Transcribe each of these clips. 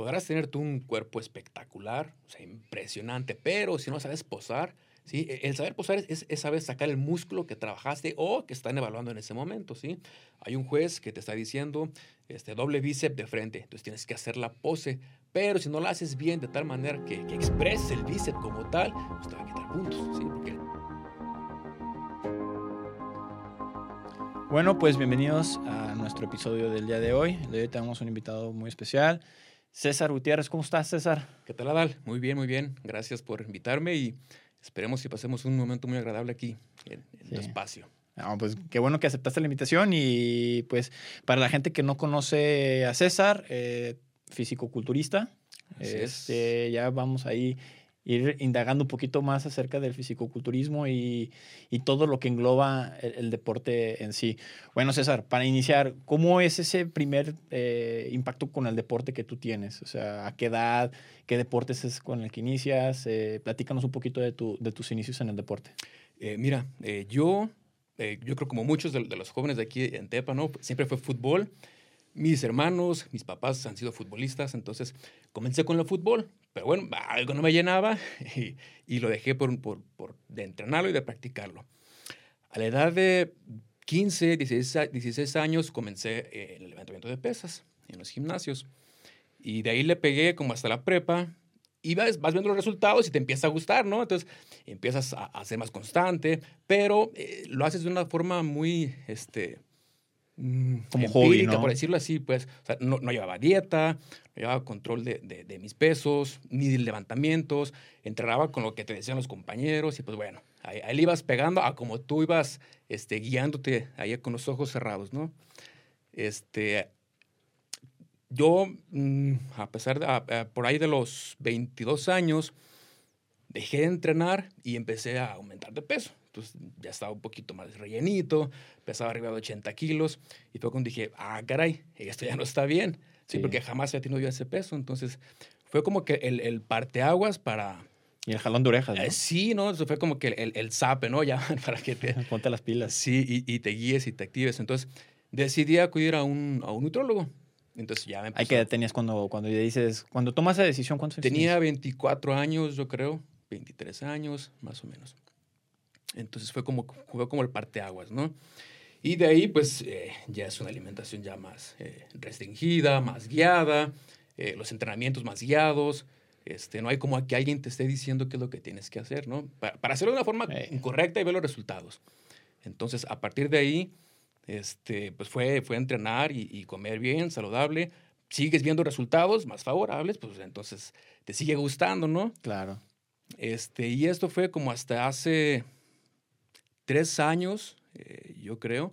podrás tener tú un cuerpo espectacular, o sea, impresionante, pero si no sabes posar, ¿sí? E, el saber posar es, es, saber sacar el músculo que trabajaste o que están evaluando en ese momento, ¿sí? Hay un juez que te está diciendo este, doble bíceps de frente, entonces tienes que hacer la pose, pero si no la haces bien de tal manera que, que expreses el bíceps como tal, pues te va a quitar puntos, ¿sí? Porque Bueno, pues bienvenidos a nuestro episodio del día de hoy. De hoy tenemos un invitado muy especial, César Gutiérrez. ¿Cómo estás, César? ¿Qué tal, Adal? Muy bien, muy bien. Gracias por invitarme y esperemos que pasemos un momento muy agradable aquí en, en tu espacio. pues qué bueno que aceptaste la invitación y pues para la gente que no conoce a César, eh, físico-culturista, este, ya vamos ahí ir indagando un poquito más acerca del fisicoculturismo y, y todo lo que engloba el, deporte en sí. Bueno, César, para iniciar, ¿cómo es ese primer eh, impacto con el deporte que tú tienes? O sea, ¿a qué edad? ¿Qué deportes es con el que inicias? Eh, platícanos un poquito de, tu, de tus inicios en el deporte. Eh, mira, yo, yo creo como muchos de, de, los jóvenes de aquí en Tepa, ¿no? Siempre fue fútbol mis hermanos, mis papás han sido futbolistas, entonces comencé con el fútbol, pero bueno, algo no me llenaba y, lo dejé por, por, por, de entrenarlo y de practicarlo. A la edad de 15, 16, 16 años comencé eh, el levantamiento de pesas en los gimnasios y de ahí le pegué como hasta la prepa y vas, vas viendo los resultados y te empieza a gustar, ¿no? Entonces empiezas a, a ser más constante, pero eh, lo haces de una forma muy, este, como hobby, ¿no? por decirlo así, pues, o sea, no, no, llevaba dieta, no llevaba control de, de, mis pesos, ni de levantamientos, entrenaba con lo que te decían los compañeros y pues bueno, ahí, ahí le ibas pegando a como tú ibas este, guiándote ahí con los ojos cerrados, ¿no? Este, yo, mm, a pesar de, por ahí de los 22 años, dejé de entrenar y empecé a aumentar de peso. Entonces ya estaba un poquito más rellenito, pesaba arriba de 80 kilos. Y fue cuando dije, ah, caray, esto ya no está bien. Sí, porque jamás había tenido yo ese peso. Entonces fue como que el, el parteaguas para... Y el jalón de orejas, ¿no? Eh, sí, ¿no? Eso fue como que el, el zape, ¿no? Ya para que te... Ponte las pilas. Sí, y, y, te guíes y te actives. Entonces decidí acudir a un, a un nutrólogo. Entonces ya me empezó. ¿Hay qué edad tenías cuando, cuando dices, cuando tomas esa decisión? ¿Cuántos años Tenía 24 años, yo creo, 23 años, más o menos. Entonces fue como, fue como el parteaguas, ¿no? Y de ahí, pues, eh, ya es una alimentación ya más eh, restringida, más guiada, eh, los entrenamientos más guiados. Este, no hay como que alguien te esté diciendo qué es lo que tienes que hacer, ¿no? Para, para hacerlo de una forma correcta y ver los resultados. Entonces, a partir de ahí, este, pues fue, fue entrenar y, y comer bien, saludable. Sigues viendo resultados más favorables, pues entonces te sigue gustando, ¿no? Claro. Este, y esto fue como hasta hace tres años, eh, yo creo,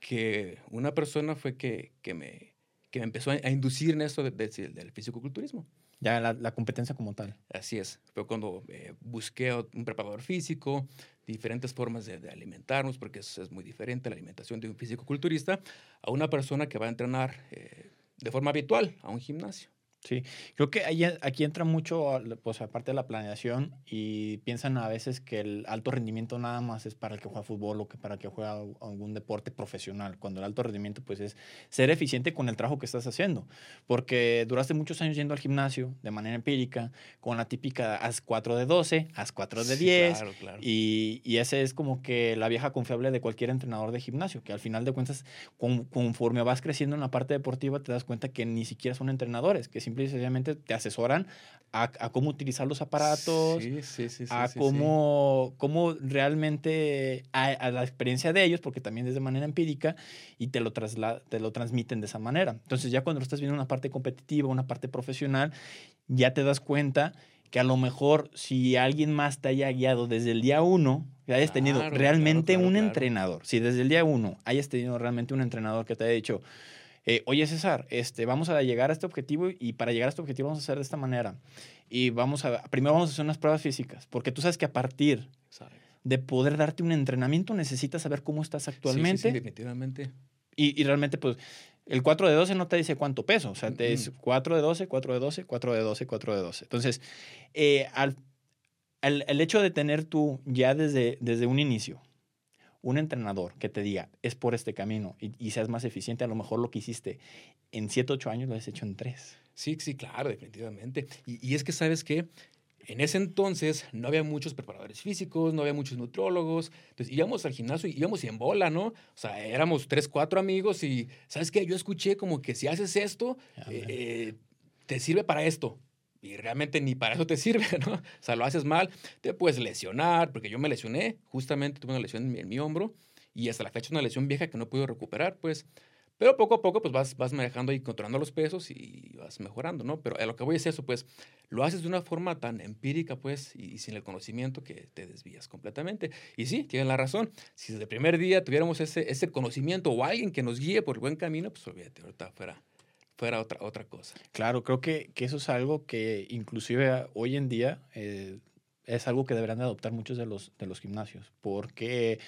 que una persona fue que, que, me, que me empezó a, inducir en esto de, de, del fisicoculturismo. Ya la, la, competencia como tal. Así es. Fue cuando eh, busqué un preparador físico, diferentes formas de, de alimentarnos, porque es, es, muy diferente la alimentación de un fisicoculturista a una persona que va a entrenar eh, de forma habitual a un gimnasio. Sí, creo que ahí, aquí entra mucho, pues aparte de la planeación, y piensan a veces que el alto rendimiento nada más es para el que juega fútbol o que para el que juega algún deporte profesional, cuando el alto rendimiento pues es ser eficiente con el trabajo que estás haciendo, porque duraste muchos años yendo al gimnasio de manera empírica, con la típica haz 4 de 12, haz 4 de 10, sí, claro, claro. Y, y ese es como que la vieja confiable de cualquier entrenador de gimnasio, que al final de cuentas, con, conforme vas creciendo en la parte deportiva, te das cuenta que ni siquiera son entrenadores, que simple y sencillamente te asesoran a, a, cómo utilizar los aparatos, sí, sí, sí, a cómo, cómo realmente a, a, la experiencia de ellos, porque también es de manera empírica, y te lo, trasla, te lo transmiten de esa manera. Entonces ya cuando estás viendo una parte competitiva, una parte profesional, ya te das cuenta que a lo mejor si alguien más te haya guiado desde el día uno, que hayas claro, tenido realmente claro, claro, un entrenador, si desde el día uno hayas tenido realmente un entrenador que te haya dicho, eh, oye César, este, vamos a llegar a este objetivo y para llegar a este objetivo vamos a hacer de esta manera. Y vamos a, primero vamos a hacer unas pruebas físicas, porque tú sabes que a partir de poder darte un entrenamiento necesitas saber cómo estás actualmente. Sí, sí, sí definitivamente. Y, y, realmente, pues, el 4 de 12 no te dice cuánto peso, o sea, te dice 4 de 12, 4 de 12, 4 de 12, 4 de 12. Entonces, eh, al, al, el hecho de tener tú ya desde, desde un inicio un entrenador que te diga, es por este camino y, y, seas más eficiente, a lo mejor lo que hiciste en 7, 8 años lo has hecho en 3. Sí, sí, claro, definitivamente. Y, y es que, ¿sabes qué? En ese entonces no había muchos preparadores físicos, no había muchos nutrólogos. Entonces íbamos al gimnasio y íbamos en bola, ¿no? O sea, éramos tres, cuatro amigos y, ¿sabes qué? Yo escuché como que si haces esto, eh, eh, te sirve para esto. Y realmente ni para eso te sirve, ¿no? O sea, lo haces mal, te puedes lesionar, porque yo me lesioné, justamente tuve una lesión en mi, en mi hombro y hasta la fecha una lesión vieja que no puedo recuperar, pues pero poco a poco, pues vas, vas manejando y controlando los pesos y vas mejorando, ¿no? Pero a lo que voy es eso, pues lo haces de una forma tan empírica, pues, y, sin el conocimiento que te desvías completamente. Y sí, tienen la razón. Si desde el primer día tuviéramos ese, ese conocimiento o alguien que nos guíe por el buen camino, pues olvídate, ahorita fuera, fuera otra, otra cosa. Claro, creo que, que eso es algo que inclusive hoy en día eh, es algo que deberán de adoptar muchos de los, de los gimnasios, porque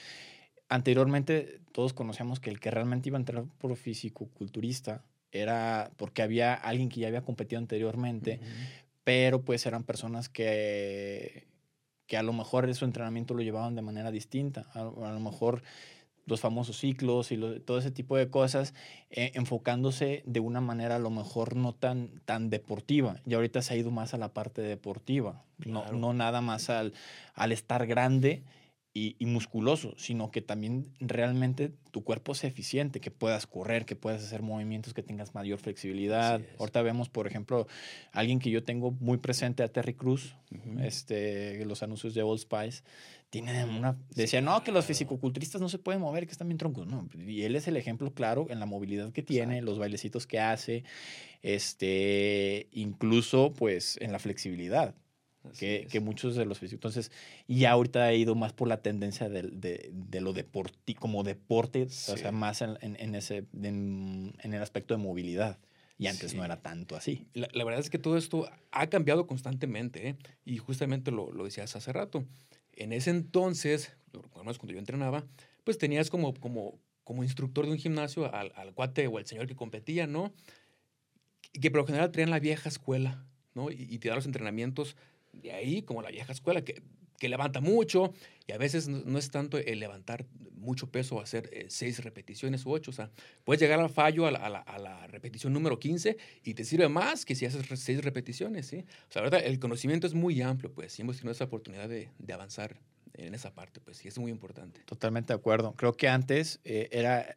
anteriormente todos conocíamos que el que realmente iba a entrar por físico-culturista era porque había alguien que ya había competido anteriormente, pero pues eran personas que, que a lo mejor su entrenamiento lo llevaban de manera distinta. A, lo mejor los famosos ciclos y todo ese tipo de cosas, eh, enfocándose de una manera a lo mejor no tan, tan deportiva. Y ahorita se ha ido más a la parte deportiva, no, no nada más al, al estar grande y, musculoso, sino que también realmente tu cuerpo sea eficiente, que puedas correr, que puedas hacer movimientos, que tengas mayor flexibilidad. Ahorita vemos, por ejemplo, alguien que yo tengo muy presente a Terry Cruz, este, los anuncios de Old Spice, tiene una... Decía, no, que los fisicoculturistas no se pueden mover, que están bien troncos. No, y él es el ejemplo claro en la movilidad que tiene, los bailecitos que hace, este, incluso pues en la flexibilidad que, que, muchos de los físicos. Entonces, ya ahorita ha ido más por la tendencia de, de, de lo deportivo, como deporte, o sea, más en, en ese, en, en, el aspecto de movilidad. Y antes no era tanto así. La, la, verdad es que todo esto ha cambiado constantemente, ¿eh? y justamente lo, lo, decías hace rato. En ese entonces, cuando yo entrenaba, pues tenías como, como, como instructor de un gimnasio al, al cuate o al señor que competía, ¿no? Que por lo general traían la vieja escuela, ¿no? Y, y te da los entrenamientos de ahí, como la vieja escuela, que, que levanta mucho y a veces no, es tanto el levantar mucho peso o hacer eh, seis repeticiones u ocho. O sea, puedes llegar al fallo a la, a, la, repetición número 15 y te sirve más que si haces seis repeticiones, ¿sí? O sea, verdad, el conocimiento es muy amplio, pues, y hemos tenido esa oportunidad de, de avanzar en esa parte, pues, y es muy importante. Totalmente de acuerdo. Creo que antes eh, era...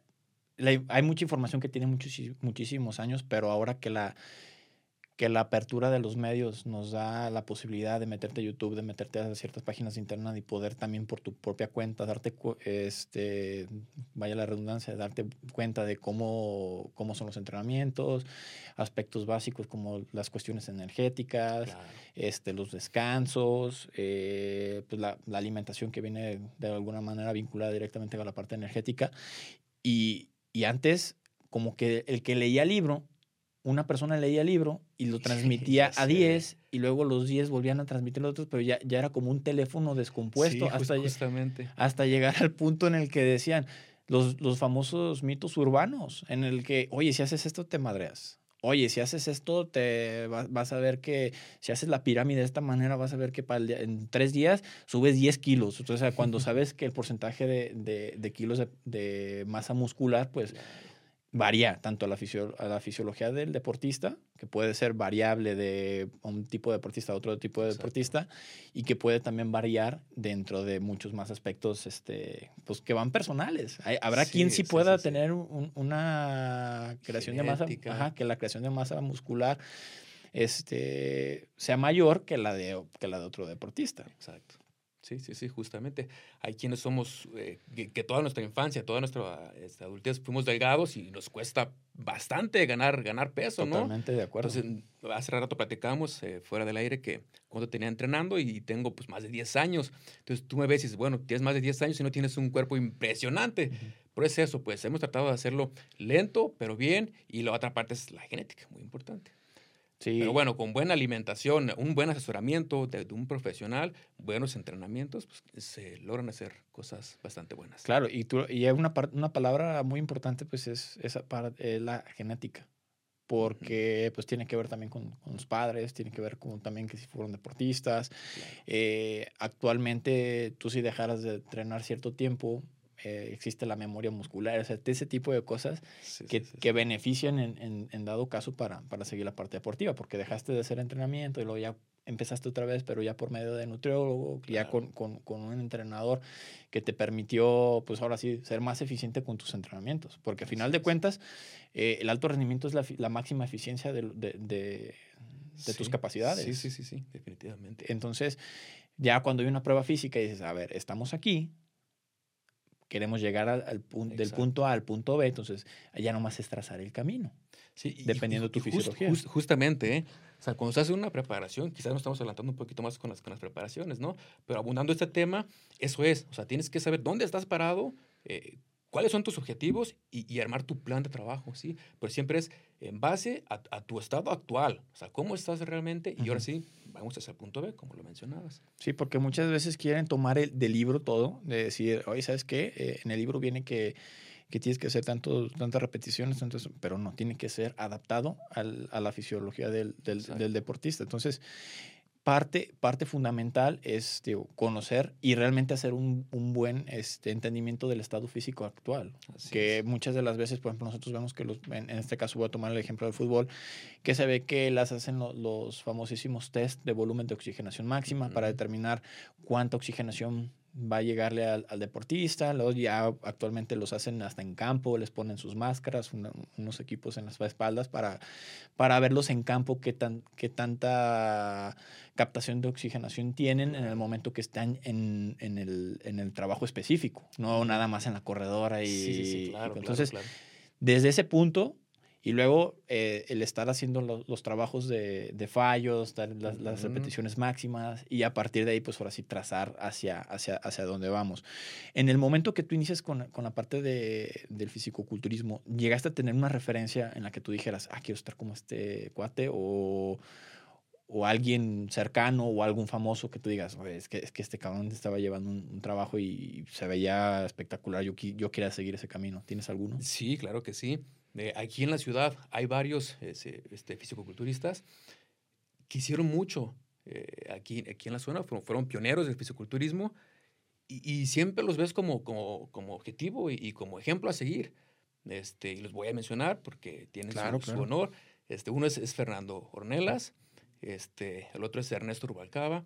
hay mucha información que tiene muchos, muchísimos años, pero ahora que la que la apertura de los medios nos da la posibilidad de meterte a YouTube, de meterte a ciertas páginas de internet y poder también por tu propia cuenta darte, este, vaya la redundancia, darte cuenta de cómo, cómo son los entrenamientos, aspectos básicos como las cuestiones energéticas, este, los descansos, eh, pues la, la, alimentación que viene de alguna manera vinculada directamente a la parte energética. Y, y antes, como que el que leía el libro una persona leía el libro y lo transmitía a 10 y luego los 10 volvían a transmitir los otros, pero ya, ya era como un teléfono descompuesto hasta, justamente. hasta llegar al punto en el que decían los, los famosos mitos urbanos, en el que, oye, si haces esto te madreas. Oye, si haces esto, te vas a ver que si haces la pirámide de esta manera, vas a ver que para en tres días subes 10 kilos. Entonces, cuando sabes que el porcentaje de, de, de kilos de, de, masa muscular, pues varía tanto a la, a la, fisiología del deportista, que puede ser variable de un tipo de deportista a otro tipo de deportista, y que puede también variar dentro de muchos más aspectos este, pues, que van personales. habrá quien sí pueda tener una creación de masa, ajá, que la creación de masa muscular este, sea mayor que la, de, que la de otro deportista. Exacto. Sí, sí, sí, justamente. Hay quienes somos, eh, que, toda nuestra infancia, toda nuestra este, adultez fuimos delgados y nos cuesta bastante ganar, ganar peso, ¿no? Totalmente de acuerdo. Entonces, hace rato platicamos eh, fuera del aire que cuando tenía entrenando y tengo pues más de 10 años. Entonces tú me ves y dices, bueno, tienes más de 10 años y no tienes un cuerpo impresionante. Por eso eso, pues hemos tratado de hacerlo lento, pero bien. Y la otra parte es la genética, muy importante. Pero bueno, con buena alimentación, un buen asesoramiento de, un profesional, buenos entrenamientos, pues, se logran hacer cosas bastante buenas. Claro, y, tú, y una, una palabra muy importante pues es esa parte, la genética, porque pues tiene que ver también con, con, los padres, tiene que ver con también que si fueron deportistas. Eh, actualmente tú si dejaras de entrenar cierto tiempo, eh, existe la memoria muscular, o sea, ese tipo de cosas Sí, que, sí, sí, que benefician en, en- en dado caso para, para seguir la parte deportiva, porque dejaste de hacer entrenamiento y luego ya empezaste otra vez, pero ya por medio de nutriólogo, ya Claro. con, con- con un entrenador que te permitió, pues ahora sí, ser más eficiente con tus entrenamientos, porque a final de cuentas, eh, el alto rendimiento es la, la máxima eficiencia de, de- de- de tus Sí, capacidades. Sí, sí, sí, sí, definitivamente. Entonces, ya cuando hay una prueba física y dices, a ver, estamos aquí, queremos llegar al, al pun- del punto A al punto B, entonces ya nomás es trazar el camino. Sí, y- dependiendo y- tu y fisiología. jus- justamente, ¿eh? O sea, cuando se hace una preparación, quizás nos estamos adelantando un poquito más con las, con las preparaciones, ¿no? Pero abundando este tema, eso es. O sea, tienes que saber dónde estás parado, eh, cuáles son tus objetivos y, y armar tu plan de trabajo, ¿sí? Pero siempre es en base a, a tu estado actual. O sea, cómo estás realmente. Y ahora sí, vamos hacia el punto B, como lo mencionabas. Sí, porque muchas veces quieren tomar el, del libro todo, de decir, oye, ¿sabes qué? Eh, en el libro viene que, que tienes que hacer tanto, tantas repeticiones, tantas, pero no, tiene que ser adaptado al- a la fisiología del, del- del deportista. Entonces, parte, parte fundamental es digo, conocer y realmente hacer un, un buen este, entendimiento del estado físico actual. Así que es. muchas de las veces, por ejemplo, nosotros vemos que los, en, en este caso voy a tomar el ejemplo del fútbol, que se ve que las hacen lo- los famosísimos test de volumen de oxigenación máxima para determinar cuánta oxigenación va a llegarle al, al deportista. Luego ya actualmente los hacen hasta en campo, les ponen sus máscaras, una- unos equipos en las espaldas para, para verlos en campo qué, tan, qué tanta captación de oxigenación tienen en el momento que están en, en el, en el trabajo específico, no nada más en la corredora. Y, Sí, sí, sí, y- claro, claro, entonces, claro. desde ese punto y luego eh, el estar haciendo lo- los trabajos de, de fallos, dar las, repeticiones máximas y a partir de ahí, pues ahora sí trazar hacia, hacia, hacia dónde vamos. En el momento que tú inicias con, con la parte de, del fisicoculturismo, ¿llegaste a tener una referencia en la que tú dijeras, ah, quiero estar como este cuate o, o alguien cercano o algún famoso que tú digas, "Oye, es que, es que este cabrón estaba llevando un, un trabajo y se veía espectacular, yo, yo quería seguir ese camino? ¿Tienes alguno? Sí, claro que sí. Eh, aquí en la ciudad hay varios ese, este, fisicoculturistas que hicieron mucho eh, aquí, aquí en la zona, fueron, fueron pioneros del fisiculturismo y, y siempre los ves como, como, como objetivo y, y como ejemplo a seguir. Este, y los voy a mencionar porque tienen su- Claro, su, claro. honor. Este, uno es, es Fernando Ornelas, este, el otro es Ernesto Rubalcaba.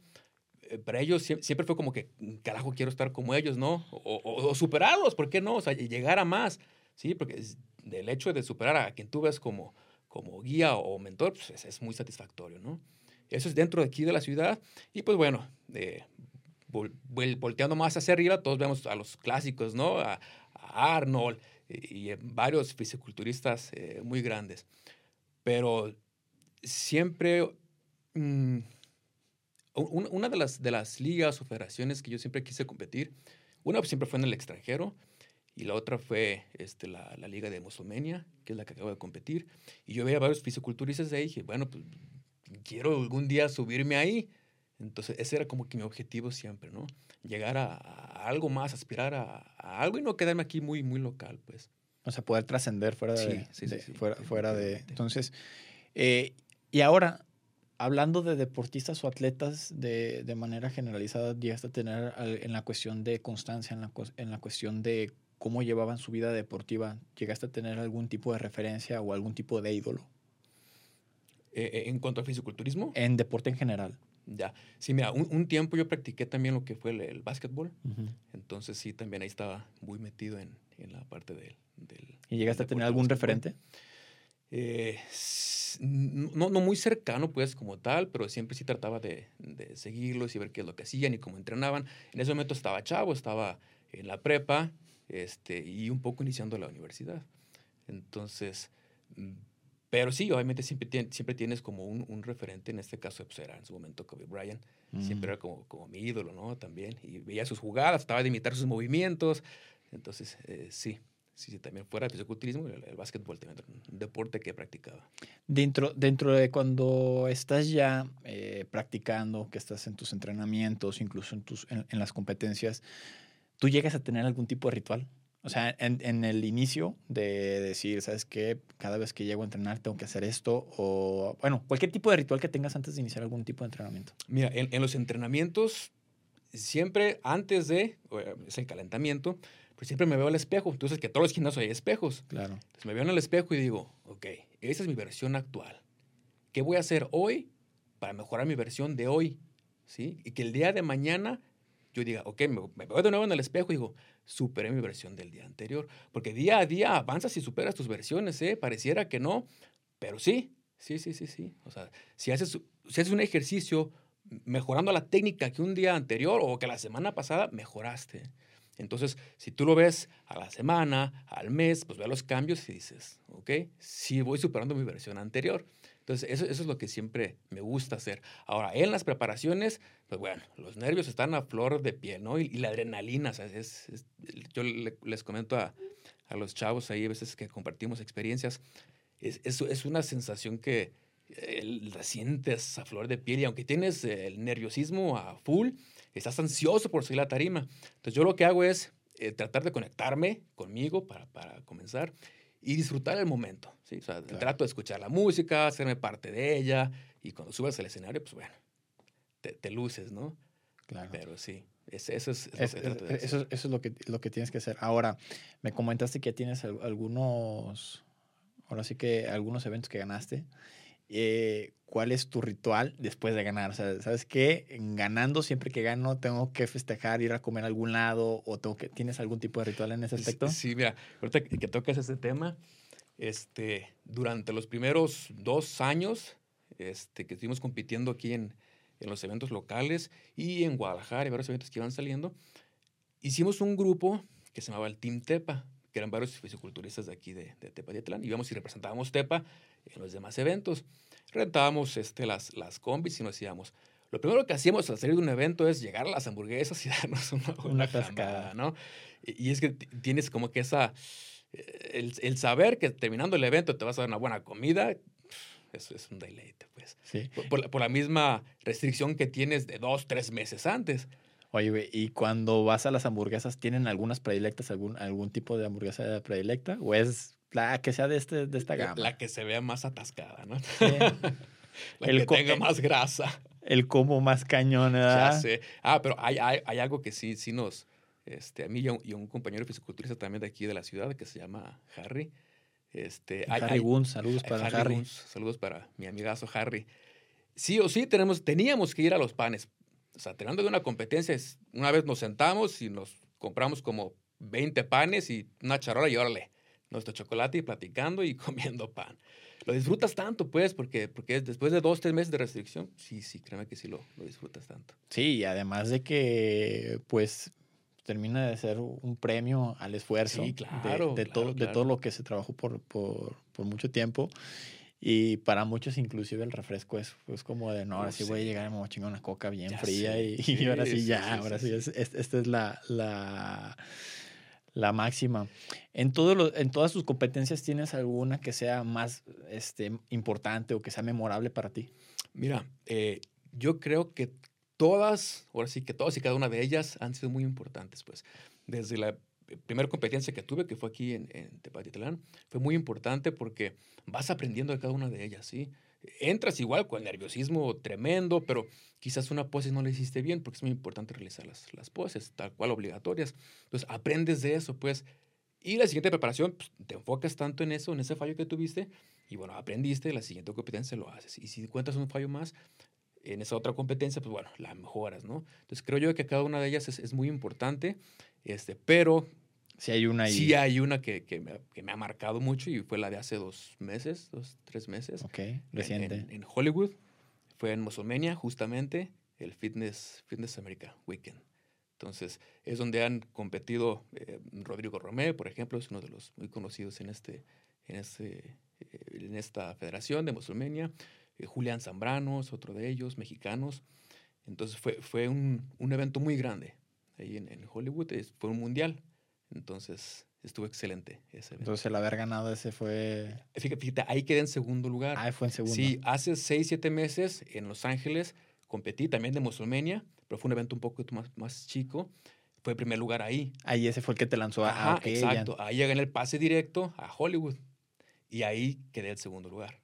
Eh, para ellos sie- siempre fue como que, carajo, quiero estar como ellos, ¿no? O, o- o superarlos, ¿por qué no? O sea, llegar a más, ¿sí? Porque es- del hecho de superar a quien tú ves como, como guía o mentor, pues es, es muy satisfactorio, ¿no? Eso es dentro de aquí de la ciudad. Y pues bueno, eh, vol- vol- volteando más hacia arriba, todos vemos a los clásicos, ¿no? A, a Arnold y, y varios fisiculturistas eh, muy grandes. Pero siempre... mm, un- una de las, de las ligas o federaciones que yo siempre quise competir, una pues, siempre fue en el extranjero y la otra fue este, la, la liga de Musomenia, que es la que acabo de competir. Y yo veía varios fisiculturistas ahí y dije, bueno, pues quiero algún día subirme ahí. Entonces ese era como que mi objetivo siempre, ¿no? Llegar a, a algo más, aspirar a, a algo y no quedarme aquí muy, muy local, pues. O sea, poder trascender fuera de, Sí, sí, de- fuera, fuera de. Entonces, eh, y ahora, hablando de deportistas o atletas de, de manera generalizada, llegaste a tener en la cuestión de constancia, en la, en la cuestión de cómo llevaban su vida deportiva, llegaste a tener algún tipo de referencia o algún tipo de ídolo Eh, eh, en cuanto al fisiculturismo, en deporte en general. ya. Sí, mira, un, un tiempo yo practiqué también lo que fue el, el básquetbol. Entonces sí, también ahí estaba muy metido en, en la parte del... del ¿Y llegaste a tener algún referente? Eh, no, no muy cercano, pues, como tal, pero siempre sí trataba de, de seguirlos y ver qué es lo que hacían y cómo entrenaban. En ese momento estaba chavo, estaba en la prepa este, y un poco iniciando la universidad. Entonces, mm, pero sí, obviamente siempre, tien- siempre tienes como un, un referente, en este caso pues, era en su momento Kobe Bryant, siempre era como, como mi ídolo, ¿no? También, y veía sus jugadas, trataba de imitar sus movimientos, entonces, eh, sí. Sí, sí, también fuera del fisiculturismo, el, el básquetbol también un deporte que practicaba. Dentro, dentro de cuando estás ya eh, practicando, que estás en tus entrenamientos, incluso en, tus, en, en las competencias, ¿tú llegas a tener algún tipo de ritual? O sea, en, en el inicio de decir, ¿sabes qué? Cada vez que llego a entrenar tengo que hacer esto. O, bueno, cualquier tipo de ritual que tengas antes de iniciar algún tipo de entrenamiento. Mira, en, en los entrenamientos, siempre antes de, es el calentamiento, Pero siempre me veo al espejo. Entonces, que todos los gimnasios hay espejos. Claro. Entonces, me veo en el espejo y digo, ok, esa es mi versión actual. ¿Qué voy a hacer hoy para mejorar mi versión de hoy? ¿Sí? Y que el día de mañana yo diga, ok, me, me veo de nuevo en el espejo y digo, superé mi versión del día anterior. Porque día a día avanzas y superas tus versiones, ¿eh? Pareciera que no, pero sí, sí, sí, sí, sí. O sea, si haces, si haces un ejercicio mejorando la técnica que un día anterior o que la semana pasada, mejoraste. Entonces, si tú lo ves a la semana, al mes, pues ve los cambios y dices, ok, sí voy superando mi versión anterior. Entonces, eso, eso, es lo que siempre me gusta hacer. Ahora, en las preparaciones, pues bueno, los nervios están a flor de piel, ¿no? Y, y la adrenalina, o sea, es, es, yo le, les comento a, a, los chavos ahí, a veces que compartimos experiencias, es, es, una sensación que eh, la sientes a flor de piel y aunque tienes el nerviosismo a full, estás ansioso por seguir la tarima. Entonces yo lo que hago es eh, tratar de conectarme conmigo para, para, comenzar y disfrutar el momento. ¿sí? O sea, claro. trato de escuchar la música, hacerme parte de ella y cuando subas al escenario, pues bueno, te, te luces, ¿no? Claro. Pero sí, es, eso es, es, es eso, eso, es lo que, lo que tienes que hacer. Ahora, me comentaste que tienes algunos, ahora sí que algunos eventos que ganaste. Eh, cuál es tu ritual después de ganar. O sea, ¿sabes qué? Ganando, siempre que gano, tengo que festejar, ir a comer a algún lado o tengo que, ¿tienes algún tipo de ritual en ese aspecto? Sí, mira, ahorita que, que tocas ese tema, este, durante los primeros dos años este, que estuvimos compitiendo aquí en, en los eventos locales y en Guadalajara y varios eventos que iban saliendo, hicimos un grupo que se llamaba el Team Tepa, que eran varios fisiculturistas de aquí de, de Tepatitlán. Íbamos y representábamos Tepa en los demás eventos. Rentábamos este, las, las combis y nos íbamos. Lo primero que hacíamos al salir de un evento es llegar a las hamburguesas y darnos una, una, una cascada, ¿no? Y, y, es que tienes como que esa... eh, El, el, saber que terminando el evento te vas a dar una buena comida, eso es un deleite, pues. Sí. Por, por, por la misma restricción que tienes de dos, tres meses antes. Oye, ¿y cuando vas a las hamburguesas, tienen algunas predilectas, algún, algún tipo de hamburguesa predilecta? ¿O es la que sea de, este, de esta gama? La, que se vea más atascada, ¿no? Sí. la el que tenga más grasa. El como más cañón, ¿verdad? Ya sé. Ah, pero hay, hay, hay algo que sí, sí nos... Este, a mí y a, un, y a un compañero fisiculturista también de aquí de la ciudad que se llama Harry. Este, Harry hay, Guns, saludos para Harry. Harry. Saludos para mi amigazo Harry. Sí o sí tenemos, teníamos que ir a los panes. O sea, teniendo de una competencia, una vez nos sentamos y nos compramos como 20 panes y una charola y órale, nuestro chocolate y platicando y comiendo pan. Lo disfrutas tanto, pues, porque, porque después de dos, tres meses de restricción, sí, sí, créeme que sí lo, lo disfrutas tanto. Sí, y además de que, pues, termina de ser un premio al esfuerzo sí, claro, de, de, claro, todo, claro. de todo lo que se trabajó por, por, por mucho tiempo. Y para muchos, inclusive, el refresco es, es como de, no, ahora sí, voy a llegar y me voy a chingar una coca bien ya fría y, sí, y, ahora sí, ya, ahora sí, sí, es, es, esta es la, la, la máxima. En, todo lo, en todas tus competencias, ¿tienes alguna que sea más este, importante o que sea memorable para ti? Mira, eh, yo creo que todas, ahora sí que todas y cada una de ellas han sido muy importantes, pues. Desde la primera competencia que tuve, que fue aquí en, en Tepatitlán, fue muy importante porque vas aprendiendo de cada una de ellas, ¿sí? Entras igual con nerviosismo tremendo, pero quizás una pose no la hiciste bien, porque es muy importante realizar las, las poses, tal cual obligatorias. Entonces, aprendes de eso, pues. Y la siguiente preparación, pues, te enfocas tanto en eso, en ese fallo que tuviste, y bueno, aprendiste, la siguiente competencia lo haces. Y si encuentras un fallo más, en esa otra competencia, pues bueno, la mejoras, ¿no? Entonces creo yo que cada una de ellas es, es muy importante, este, pero... Si hay una ahí. Sí hay una que, que, me, que, me, ha marcado mucho y fue la de hace dos meses, dos, tres meses. Ok, reciente. En, en, en Hollywood. Fue en Mussolmania, justamente, el Fitness, Fitness America Weekend. Entonces, es donde han competido eh, Rodrigo Romé, por ejemplo, es uno de los muy conocidos en, este, en, este, eh, en esta federación de Mussolmania. Eh, Julián Zambrano es otro de ellos, mexicanos. Entonces, fue, fue un, un evento muy grande ahí en, en Hollywood, es, fue un mundial. Entonces, estuvo excelente ese evento. Entonces, el haber ganado ese fue... Fíjate, fíjate, ahí quedé en segundo lugar. Ah, fue en segundo. Sí, hace seis, siete meses en Los Ángeles competí también de Musulmania, pero fue un evento un poco más, más chico. Fue el primer lugar ahí. Ahí ese fue el que te lanzó a... Ajá, okay, exacto. Ya. Ahí llegué en el pase directo a Hollywood. Y ahí quedé el segundo lugar.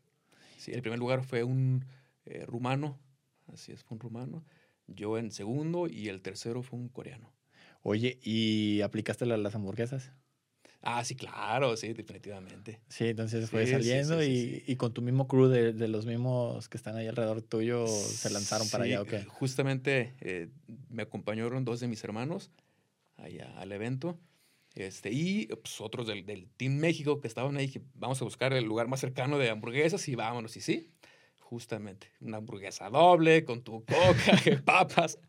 Sí, el primer lugar fue un eh, rumano. Así es, fue un rumano. Yo en segundo y el tercero fue un coreano. Oye, ¿y aplicaste la- las hamburguesas? Ah, sí, claro, sí, definitivamente. Sí, entonces fue Sí, saliendo sí, sí, y, y con tu mismo crew de, de los mismos que están ahí alrededor tuyo se lanzaron para allá, ¿o qué? Justamente eh, me acompañaron dos de mis hermanos allá al evento. Este, y pues, otros del, del Team México que estaban ahí, que vamos a buscar el lugar más cercano de hamburguesas y vámonos. Y sí, justamente, una hamburguesa doble con tu coca, papas.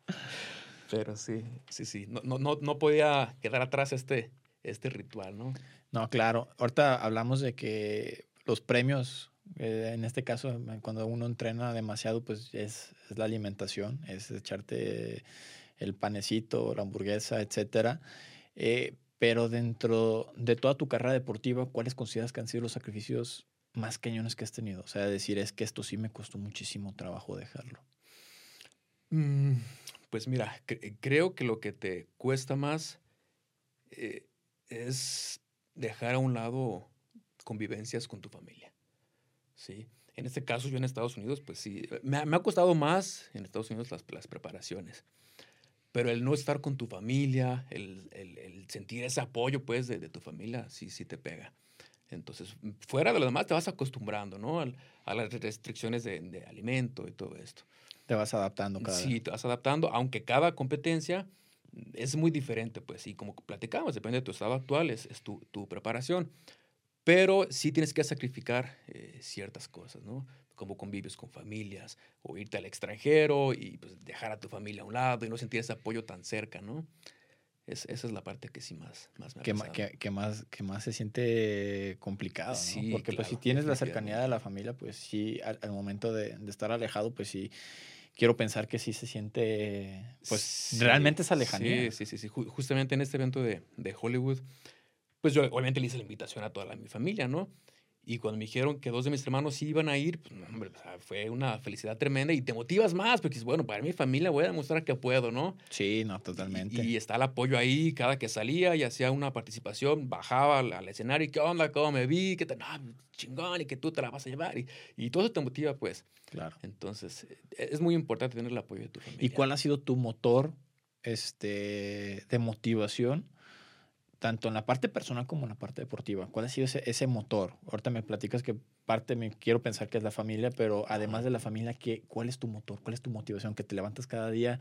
Pero sí, sí, sí, no, no, no, podía quedar atrás este, este ritual, ¿no? No, claro. Ahorita hablamos de que los premios, eh, en este caso, cuando uno entrena demasiado, pues es, es la alimentación, es echarte el panecito, la hamburguesa, etcétera. Eh, pero dentro de toda tu carrera deportiva, ¿cuáles consideras que han sido los sacrificios más cañones que has tenido? O sea, decir, es que esto sí me costó muchísimo trabajo dejarlo. Mm, Pues mira, cre- creo que lo que te cuesta más eh, es dejar a un lado convivencias con tu familia. ¿sí? En este caso, yo en Estados Unidos, pues sí, me, ha- me ha costado más en Estados Unidos las, las preparaciones. Pero el no estar con tu familia, el, el- el sentir ese apoyo, pues, de, de tu familia, sí, sí te pega. Entonces, fuera de lo demás, te vas acostumbrando, ¿no? Al- a las restricciones de, de alimento y todo esto. Te vas adaptando cada Sí, te vas adaptando, aunque cada competencia es muy diferente, pues, y como platicamos, depende de tu estado actual, es, es tu, tu preparación. Pero sí tienes que sacrificar eh, ciertas cosas, ¿no? Como convivios con familias, o irte al extranjero y pues, dejar a tu familia a un lado y no sentir ese apoyo tan cerca, ¿no? Es- esa es la parte que sí más, más me ha que, que, que más, que más se siente complicado, ¿no? Sí, Porque pues si tienes la cercanía de la familia, pues sí, al, al momento de, de estar alejado, pues sí, quiero pensar que sí se siente, pues Sí, realmente esa lejanía. Sí, sí, sí. sí. Ju- Justamente en este evento de, de Hollywood, pues yo obviamente le hice la invitación a toda la- mi familia, ¿no? Y cuando me dijeron que dos de mis hermanos sí iban a ir, pues, no, hombre, o sea, fue una felicidad tremenda y te motivas más, porque bueno, para mi familia voy a demostrar que puedo, ¿no? Sí, no, totalmente. Y, está el apoyo ahí, cada que salía y hacía una participación, bajaba al, al escenario, y ¿qué onda? ¿Cómo me vi? ¿Qué tal? Chingón, y que tú te la vas a llevar. Y, y todo eso te motiva, pues. claro. Entonces, eh, es muy importante tener el apoyo de tu familia. ¿Y cuál ha sido tu motor este, de motivación, tanto en la parte personal como en la parte deportiva? ¿Cuál ha sido ese, ese motor? Ahorita me platicas que parte, me quiero pensar que es la familia, pero además de la familia, ¿qué, ¿cuál es tu motor? ¿Cuál es tu motivación? Que te levantas cada día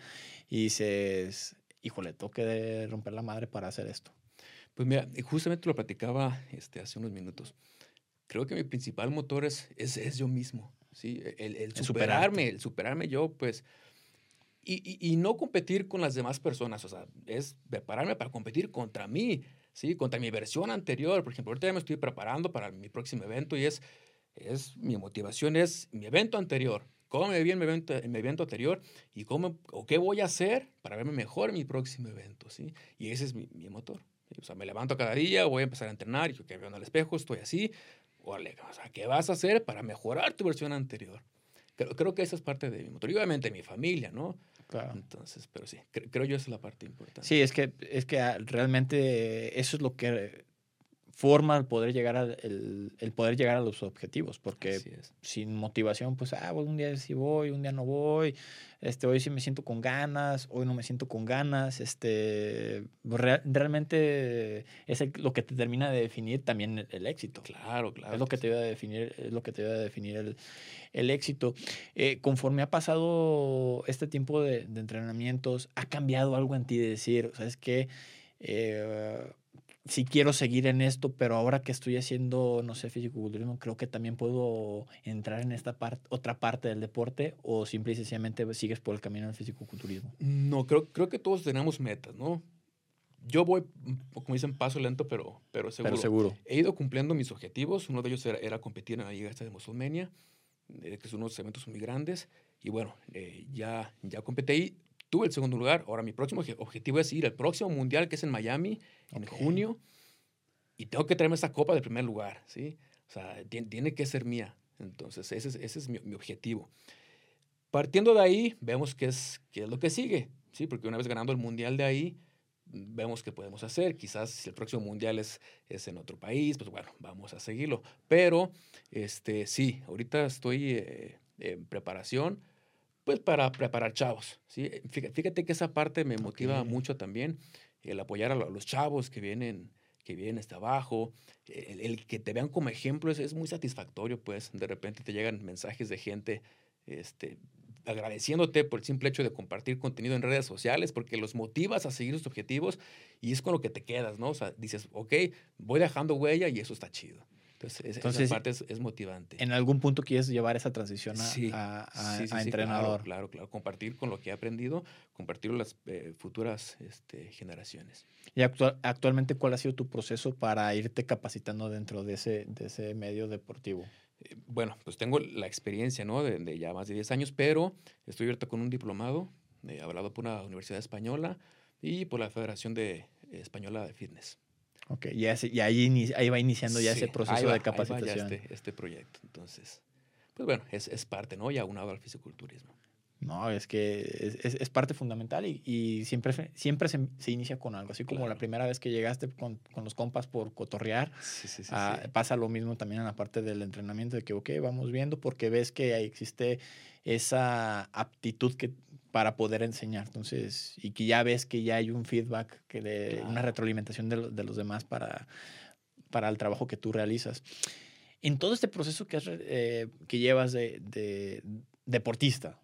y dices, híjole, tengo que romper la madre para hacer esto. Pues mira, justamente lo platicaba este, hace unos minutos. Creo que mi principal motor es, es, es yo mismo, ¿sí? El, el superarme, el superarme yo, pues. Y, y, y no competir con las demás personas, o sea, es prepararme para competir contra mí, ¿sí? Contra mi versión anterior. Por ejemplo, ahorita ya me estoy preparando para mi próximo evento y es, es mi motivación es mi evento anterior. ¿Cómo me vi en mi evento, en mi evento anterior? ¿Y cómo, o qué voy a hacer para verme mejor en mi próximo evento? ¿sí? Y ese es mi, mi motor. O sea, me levanto cada día, voy a empezar a entrenar, y yo que veo en el espejo, estoy así. Órale, o sea, ¿qué vas a hacer para mejorar tu versión anterior? Creo, creo que esa es parte de mi motor. Y obviamente mi familia, ¿no? Claro. Entonces, pero sí, cre- creo yo esa es la parte importante. Sí, es que, es que ah, realmente eso es lo que forma el poder llegar a, el, el poder llegar a los objetivos, porque sin motivación, pues, ah, bueno, un día sí voy, un día no voy, este, hoy sí me siento con ganas, hoy no me siento con ganas, este, re- realmente es el- lo que te termina de definir también el, el éxito. Claro, claro. es lo que te va a definir, es lo que te va a definir el, el éxito. Eh, conforme ha pasado este tiempo de, de entrenamientos, ¿ha cambiado algo en ti de decir, sabes qué? Eh, si quiero seguir en esto, pero ahora que estoy haciendo, no sé, fisicoculturismo, creo que también puedo entrar en esta parte, otra parte del deporte, o simple y sencillamente sigues por el camino del fisicoculturismo. No, creo, creo que todos tenemos metas, ¿no? Yo voy, mm, como dicen, paso lento, pero, pero seguro. Pero seguro. He ido cumpliendo mis objetivos. Uno de ellos era, era competir en la Liga esta de Mussolmania, eh, que son unos eventos muy grandes. Y bueno, eh, ya, ya competí. Tuve el segundo lugar. Ahora mi próximo obje- objetivo es ir al próximo mundial, que es en Miami, en junio. Y tengo que traerme esa copa del primer lugar, ¿sí? O sea, tien- tiene que ser mía. Entonces, ese es, ese es mi, mi objetivo. Partiendo de ahí, vemos qué es, qué es lo que sigue, ¿sí? Porque una vez ganando el mundial de ahí, vemos qué podemos hacer. Quizás si el próximo mundial es, es en otro país, pues bueno, vamos a seguirlo. Pero, este, sí, ahorita estoy eh, en preparación, pues para preparar chavos, ¿sí? Fíjate, que esa parte me motiva mucho también. el apoyar a los chavos que vienen que vienen hasta abajo, el, que te vean como ejemplo es, es, muy satisfactorio, pues de repente te llegan mensajes de gente este, agradeciéndote por el simple hecho de compartir contenido en redes sociales, porque los motivas a seguir sus objetivos y es con lo que te quedas, ¿no? O sea, dices, ok, voy dejando huella y eso está chido. Entonces, esa parte es, motivante. En algún punto quieres llevar esa transición a, a, entrenador. Claro, claro, compartir con lo que he aprendido, compartir con las eh, futuras este, generaciones. ¿Y actual, actualmente cuál ha sido tu proceso para irte capacitando dentro de ese, de ese medio deportivo? Eh, bueno, pues tengo la experiencia, ¿no? De, ya más de 10 años, pero estoy abierto con un diplomado, he hablado por una universidad española y por la Federación de, Española de Fitness. Ok, y, ahí, ahí va iniciando ya ese proceso de capacitación. Este, este, proyecto. Entonces, pues bueno, es, es parte, ¿no? Ya unado al fisiculturismo. No, es que es, es, parte fundamental y, y, siempre, siempre se, se, inicia con algo. Así como la primera vez que llegaste con, con los compas por cotorrear, sí, sí, sí, ah, pasa lo mismo también en la parte del entrenamiento, de que, ok, vamos viendo porque ves que existe esa aptitud que, para poder enseñar. Entonces, y que ya ves que ya hay un feedback, que de, una retroalimentación de, de, los demás para, para el trabajo que tú realizas. En todo este proceso que, eh, que llevas de, de deportista,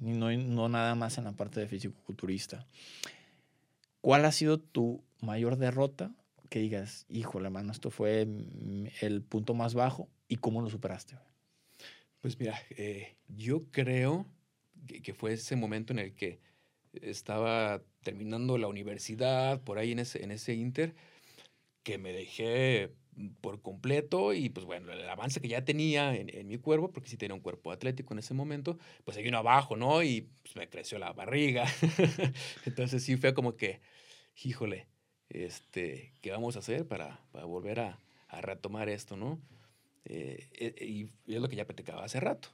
no, no nada más en la parte de físico-culturista. ¿Cuál ha sido tu mayor derrota que digas, híjole, mano, esto fue el punto más bajo y cómo lo superaste? Pues mira, eh, yo creo que, fue ese momento en el que estaba terminando la universidad, por ahí en ese, en ese inter, que me dejé por completo y pues bueno, el avance que ya tenía en, mi cuerpo, porque sí tenía un cuerpo atlético en ese momento, pues se vino abajo, ¿no? Y pues me creció la barriga. Entonces sí fue como que, híjole, este, ¿qué vamos a hacer para, para volver a, a, retomar esto, ¿no? Eh, eh, y es lo que ya platicaba hace rato.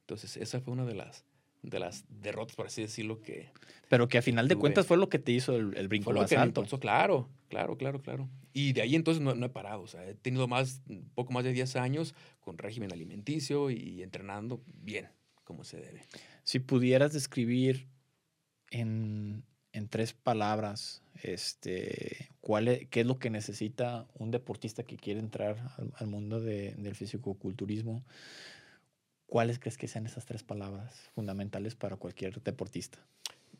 Entonces esa fue una de las, de las derrotas, por así decirlo, que... Pero que a final de cuentas fue lo que te hizo el, el brinco más alto. claro, claro, claro, claro. Y de ahí entonces no, he parado. O sea, he tenido más, poco más de 10 años con régimen alimenticio y entrenando bien, como se debe. Si pudieras describir en, en tres palabras, este, ¿cuál es, ¿qué es lo que necesita un deportista que quiere entrar al, al mundo de, del fisicoculturismo? ¿Cuáles crees que sean esas tres palabras fundamentales para cualquier deportista?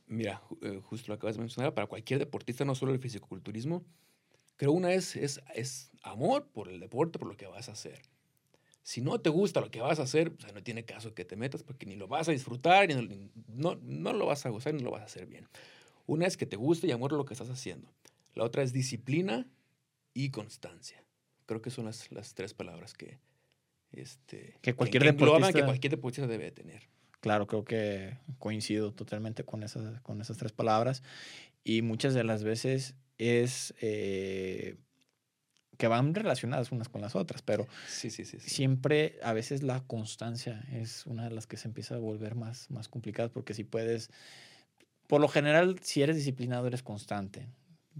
Mira, eh, justo lo acabas de mencionar, para cualquier deportista, no solo el fisiculturismo, creo una es, es, es amor por el deporte, por lo que vas a hacer. Si no te gusta lo que vas a hacer, o sea, no tiene caso que te metas porque ni lo vas a disfrutar, ni no, no lo vas a gozar, ni lo vas a hacer bien. Una es que te guste y amor lo que estás haciendo. La otra es disciplina y constancia. Creo que son las, las tres palabras que, este, que cualquier deportista, que cualquier deportista debe tener. Claro, creo que coincido totalmente con esas, con esas tres palabras. Y muchas de las veces es eh, que van relacionadas unas con las otras, pero sí, sí, sí, siempre a veces la constancia es una de las que se empieza a volver más, más complicada porque si puedes, por lo general, si eres disciplinado, eres constante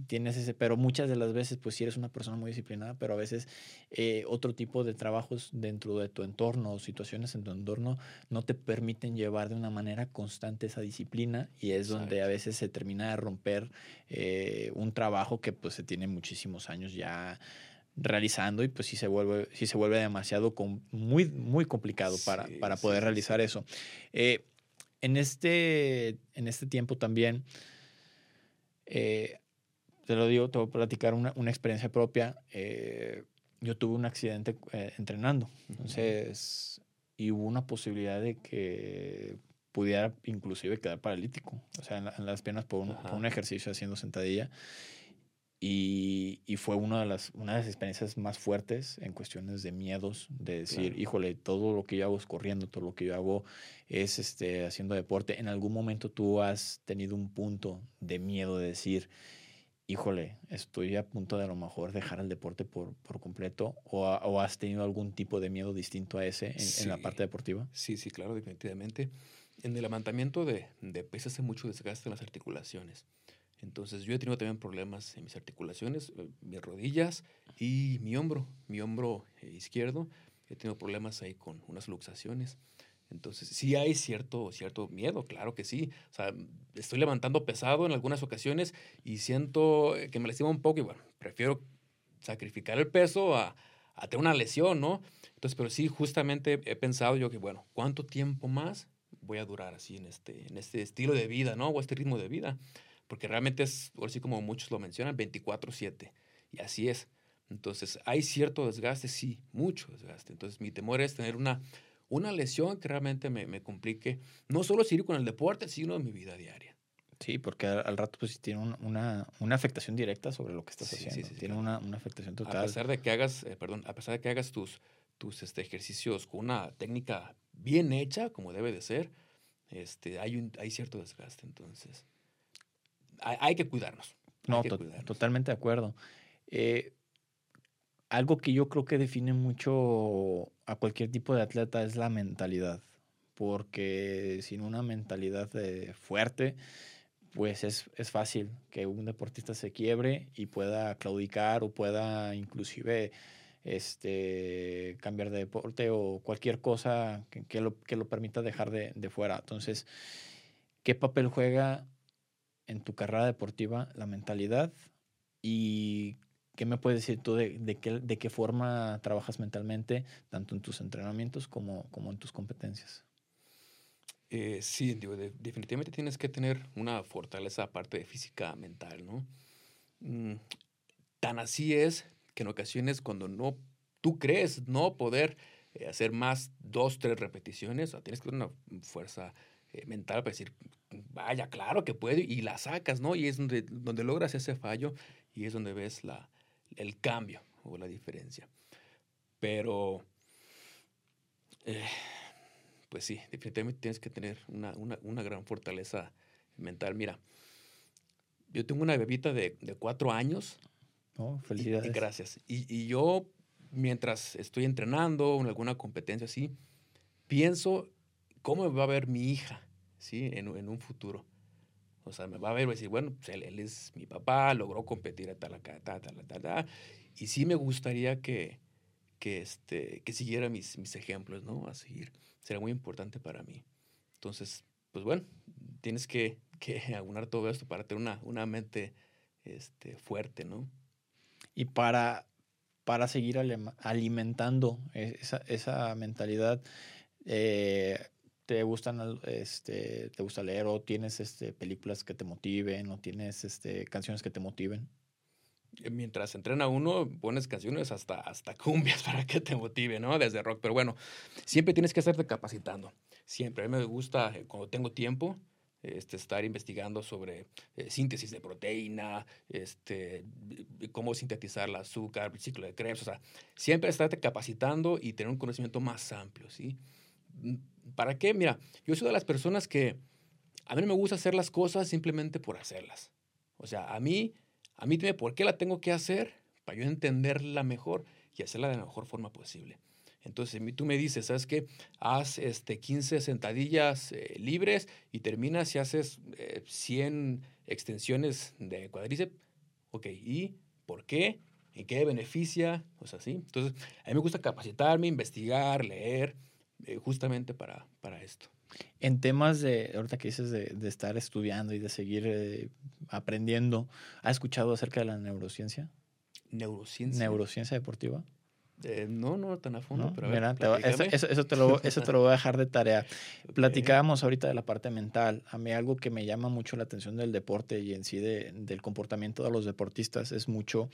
tienes ese, pero muchas de las veces, pues si eres una persona muy disciplinada, pero a veces eh, otro tipo de trabajos dentro de tu entorno o situaciones en tu entorno no te permiten llevar de una manera constante esa disciplina y es donde a veces se termina de romper eh, un trabajo que pues se tiene muchísimos años ya realizando y pues si se vuelve, si se vuelve demasiado muy, muy complicado para, para poder realizar eso. Eh, en, este, en este tiempo también te lo digo, te voy a platicar una, una experiencia propia. Eh, yo tuve un accidente eh, entrenando, entonces, y hubo una posibilidad de que pudiera inclusive quedar paralítico, o sea, en, las piernas por un, por un, ejercicio haciendo sentadilla. Y, y, fue una de, las, una de las experiencias más fuertes en cuestiones de miedos, de decir, híjole, todo lo que yo hago es corriendo, todo lo que yo hago es este, haciendo deporte. En algún momento tú has tenido un punto de miedo de decir, híjole, estoy a punto de a lo mejor dejar el deporte por, por completo o, has tenido algún tipo de miedo distinto a ese en, la parte deportiva? Sí, sí, claro, definitivamente. En el levantamiento de, de pesas hace mucho desgaste en las articulaciones. Entonces yo he tenido también problemas en mis articulaciones, eh, mis rodillas y mi hombro, mi hombro eh, izquierdo. He tenido problemas ahí con unas luxaciones. Entonces, sí hay cierto, cierto miedo, claro que sí. O sea, estoy levantando pesado en algunas ocasiones y siento que me lastima un poco y bueno, prefiero sacrificar el peso a, a tener una lesión, ¿no? Entonces, pero sí, justamente he pensado yo que, bueno, ¿cuánto tiempo más voy a durar así en este, en este estilo de vida, ¿no? O este ritmo de vida. Porque realmente es, por así como muchos lo mencionan, 24/7. Y así es. Entonces, hay cierto desgaste, sí, mucho desgaste. Entonces, mi temor es tener una, una lesión que realmente me, me complique, no solo seguir con el deporte, sino en mi vida diaria. Sí, porque al, rato pues tiene una, una, afectación directa sobre lo que estás haciendo. Sí, tiene una, una, afectación total. A pesar de que hagas, eh, perdón, a pesar de que hagas tus, tus este, ejercicios con una técnica bien hecha, como debe de ser, este, hay, un, hay cierto desgaste. Entonces, hay, hay que cuidarnos. No, totalmente de acuerdo. Eh, algo que yo creo que define mucho a cualquier tipo de atleta es la mentalidad. Porque sin una mentalidad eh, fuerte, pues es, es, fácil que un deportista se quiebre y pueda claudicar o pueda inclusive este, cambiar de deporte o cualquier cosa que, lo, que lo permita dejar de, de, fuera. Entonces, ¿qué papel juega en tu carrera deportiva la mentalidad? ¿Y qué me puedes decir tú de, de, qué, de qué forma trabajas mentalmente, tanto en tus entrenamientos como, como en tus competencias? Eh, sí, digo, definitivamente tienes que tener una fortaleza aparte de física mental, ¿no? Mm, tan así es que en ocasiones cuando no, tú crees no poder eh, hacer más dos, tres repeticiones, tienes que tener una fuerza eh, mental para decir, vaya, claro que puedo, y la sacas, ¿no? Y es donde, donde logras ese fallo y es donde ves la, el cambio o la diferencia. Pero, eh, pues sí, definitivamente tienes que tener una, una, una gran fortaleza mental. Mira, yo tengo una bebita de, de cuatro años Oh, felicidades. gracias. Y, y, yo, mientras estoy entrenando en alguna competencia así, pienso cómo va a ver mi hija, ¿sí? En, en un futuro. O sea, me va a ver y decir, bueno, pues él, él, es mi papá, logró competir a tal, tal, tal, tal, tal, tal. Y sí me gustaría que, que, este, que siguiera mis, mis ejemplos, ¿no? A seguir. Sería muy importante para mí. Entonces, pues bueno, tienes que, que aunar todo esto para tener una, una mente este, fuerte, ¿no? y para, para seguir alimentando e-, esa, esa mentalidad. Eh, ¿Te gustan este, te gusta leer o tienes este, películas que te motiven o tienes este, canciones que te motiven? Eh, mientras entrena uno, pones canciones hasta, hasta cumbias para que te motive, ¿no? Desde rock. Pero bueno, siempre tienes que estarte capacitando. Siempre. A mí me gusta, eh, cuando tengo tiempo, este, estar investigando sobre eh, síntesis de proteína, este, cómo sintetizar el azúcar, el ciclo de Krebs, o sea, siempre estarte capacitando y tener un conocimiento más amplio, ¿sí? ¿Para qué? Mira, yo soy de las personas que a mí no me gusta hacer las cosas simplemente por hacerlas. O sea, a mí, a mí dime por qué la tengo que hacer para yo entenderla mejor y hacerla de la mejor forma posible. Entonces tú me dices, ¿sabes qué? Haz este, 15 sentadillas eh, libres y terminas y haces 100 eh, extensiones de cuádriceps. Ok, ¿y por qué? ¿En qué beneficia? O sea, ¿sí? Entonces, a mí me gusta capacitarme, investigar, leer, eh, justamente para, para esto. En temas de, ahorita que dices de, de estar estudiando y de seguir aprendiendo, ¿has escuchado acerca de la neurociencia? Neurociencia. Neurociencia deportiva. Eh, no, no tan a fondo, pero mira, eso, eso, te lo, eso te lo voy a dejar de tarea. Platicábamos ahorita de la parte mental. A mí algo que me llama mucho la atención del deporte y en sí de, del comportamiento de los deportistas es mucho,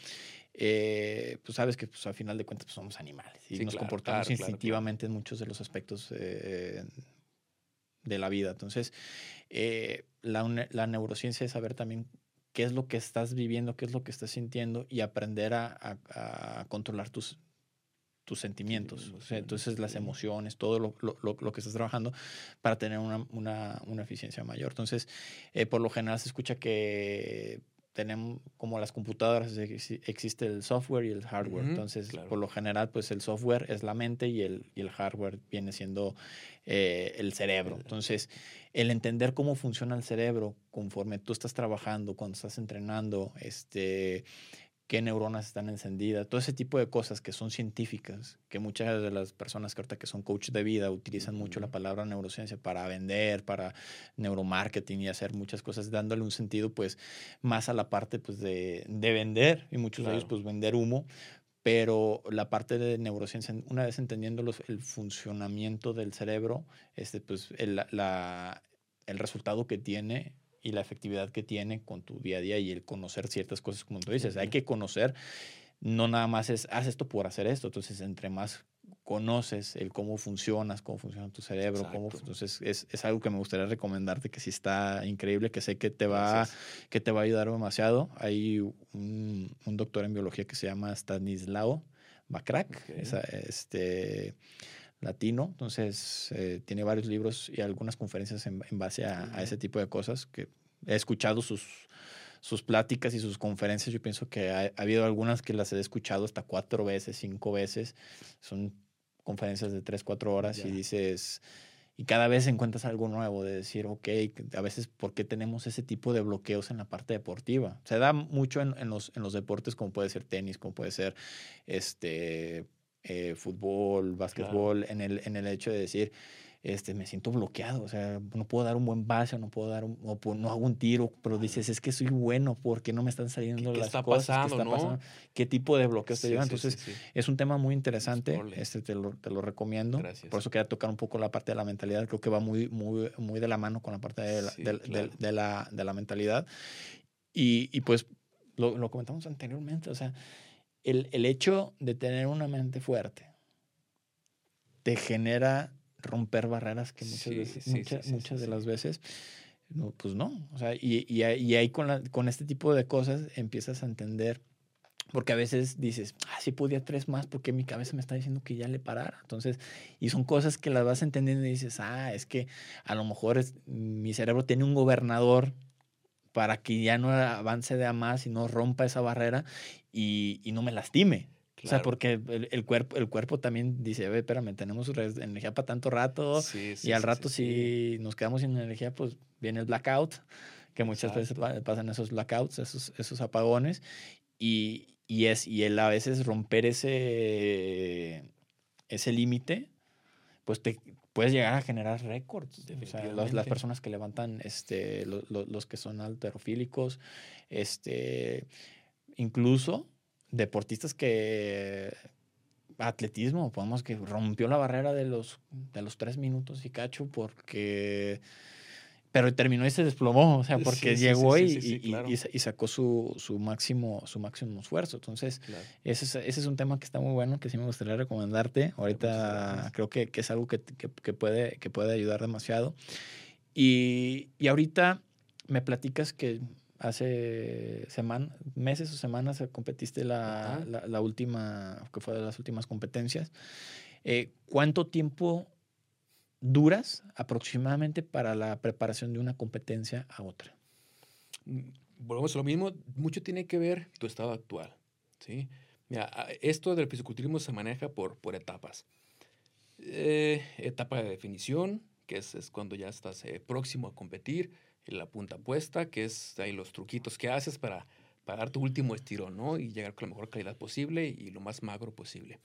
eh, pues sabes que pues, al final de cuentas pues, somos animales y nos comportamos instintivamente en muchos de los aspectos eh, de la vida. Entonces, la, la neurociencia es saber también qué es lo que estás viviendo, qué es lo que estás sintiendo y aprender a, a controlar tus, tus sentimientos, entonces las emociones, todo lo, lo, lo, que estás trabajando para tener una, una, una eficiencia mayor. Entonces, eh, por lo general se escucha que tenemos, como las computadoras, existe el software y el hardware. Entonces, por lo general, pues el software es la mente y el, y el hardware viene siendo eh, el cerebro. Entonces, el entender cómo funciona el cerebro conforme tú estás trabajando, cuando estás entrenando, este qué neuronas están encendidas, todo ese tipo de cosas que son científicas, que muchas de las personas que ahorita que son coach de vida utilizan mucho la palabra neurociencia para vender, para neuromarketing y hacer muchas cosas, dándole un sentido pues más a la parte pues de, de vender y muchos de ellos pues vender humo, pero la parte de neurociencia, una vez entendiendo los, el funcionamiento del cerebro, este, pues el, la, el resultado que tiene y la efectividad que tiene con tu día a día y el conocer ciertas cosas, como tú dices, hay que conocer, no nada más es, haz esto por hacer esto, entonces entre más conoces el cómo funcionas, cómo funciona tu cerebro, cómo, entonces es, es, algo que me gustaría recomendarte que sí está increíble, que sé que te va, que te va a ayudar demasiado. Hay un, un, doctor en biología que se llama Stanislao Bacrac, este latino, entonces eh, tiene varios libros y algunas conferencias en, en base a, a, ese tipo de cosas que he escuchado sus, sus pláticas y sus conferencias. Yo pienso que ha, ha, habido algunas que las he escuchado hasta cuatro veces, cinco veces. Son conferencias de tres, cuatro horas yeah. y dices, y cada vez encuentras algo nuevo de decir, ok, a veces, ¿por qué tenemos ese tipo de bloqueos en la parte deportiva? Se da mucho en, en los, en los deportes como puede ser tenis, como puede ser este eh, fútbol, básquetbol, claro. en, el, en el hecho de decir, este, me siento bloqueado, o sea, no puedo dar un buen base, no puedo dar un, o no hago un tiro, pero dices, es que soy bueno, ¿por qué no me están saliendo ¿Qué, las está cosas? Pasando, ¿Qué está ¿no? pasando? ¿Qué tipo de bloqueos sí, te llevan? Sí, Entonces, sí, es un tema muy interesante, este, te, lo, te lo recomiendo. Gracias. Por eso quería tocar un poco la parte de la mentalidad, creo que va muy, muy, muy de la mano con la parte de la, de, claro. de, de, la, de la mentalidad. Y, y pues lo, lo comentamos anteriormente, o sea, el, el hecho de tener una mente fuerte, te genera romper barreras que muchas, sí, veces, sí, muchas, sí, muchas de las veces, no, pues no. O sea, y, y, y ahí con, la, con este tipo de cosas empiezas a entender, porque a veces dices, ah, si podía tres más, porque mi cabeza me está diciendo que ya le parara. Entonces, y son cosas que las vas entendiendo y dices, ah, es que a lo mejor es, mi cerebro tiene un gobernador para que ya no avance de a más y no rompa esa barrera y, y no me lastime. Claro. O sea, porque el, el, cuerpo, el cuerpo también dice, ve, espérame, tenemos energía para tanto rato sí, sí, y al sí, rato si nos quedamos sin energía, pues viene el blackout, que muchas Exacto. veces pasan esos blackouts, esos, esos apagones, y, y, es, y el a veces romper ese, ese límite, pues te puedes llegar a generar récords. O sea, las, las, personas que levantan, este, los, los, los que son alterofílicos, este, incluso deportistas que atletismo, podemos que rompió la barrera de los, de los tres minutos y cacho porque pero terminó y se desplomó, o sea, porque sí, llegó sí, sí, y, claro. y, y, sacó su, su, máximo, su máximo esfuerzo. Entonces, claro. ese, es, ese, es, un tema que está muy bueno, que sí me gustaría recomendarte. Ahorita creo que, que, es algo que, que, que, puede, que puede ayudar demasiado. Y, y ahorita me platicas que hace semana, meses o semanas competiste la, la, la, última, que fue de las últimas competencias. Eh, ¿Cuánto tiempo duras aproximadamente para la preparación de una competencia a otra? Volvemos a lo mismo, mucho tiene que ver tu estado actual. ¿sí? Mira, esto del fisiculturismo se maneja por, por etapas. Eh, etapa de definición, que es, es cuando ya estás eh, próximo a competir la punta puesta, que es ahí los truquitos que haces para, para dar tu último estirón, ¿no? Y llegar con la mejor calidad posible y lo más magro posible.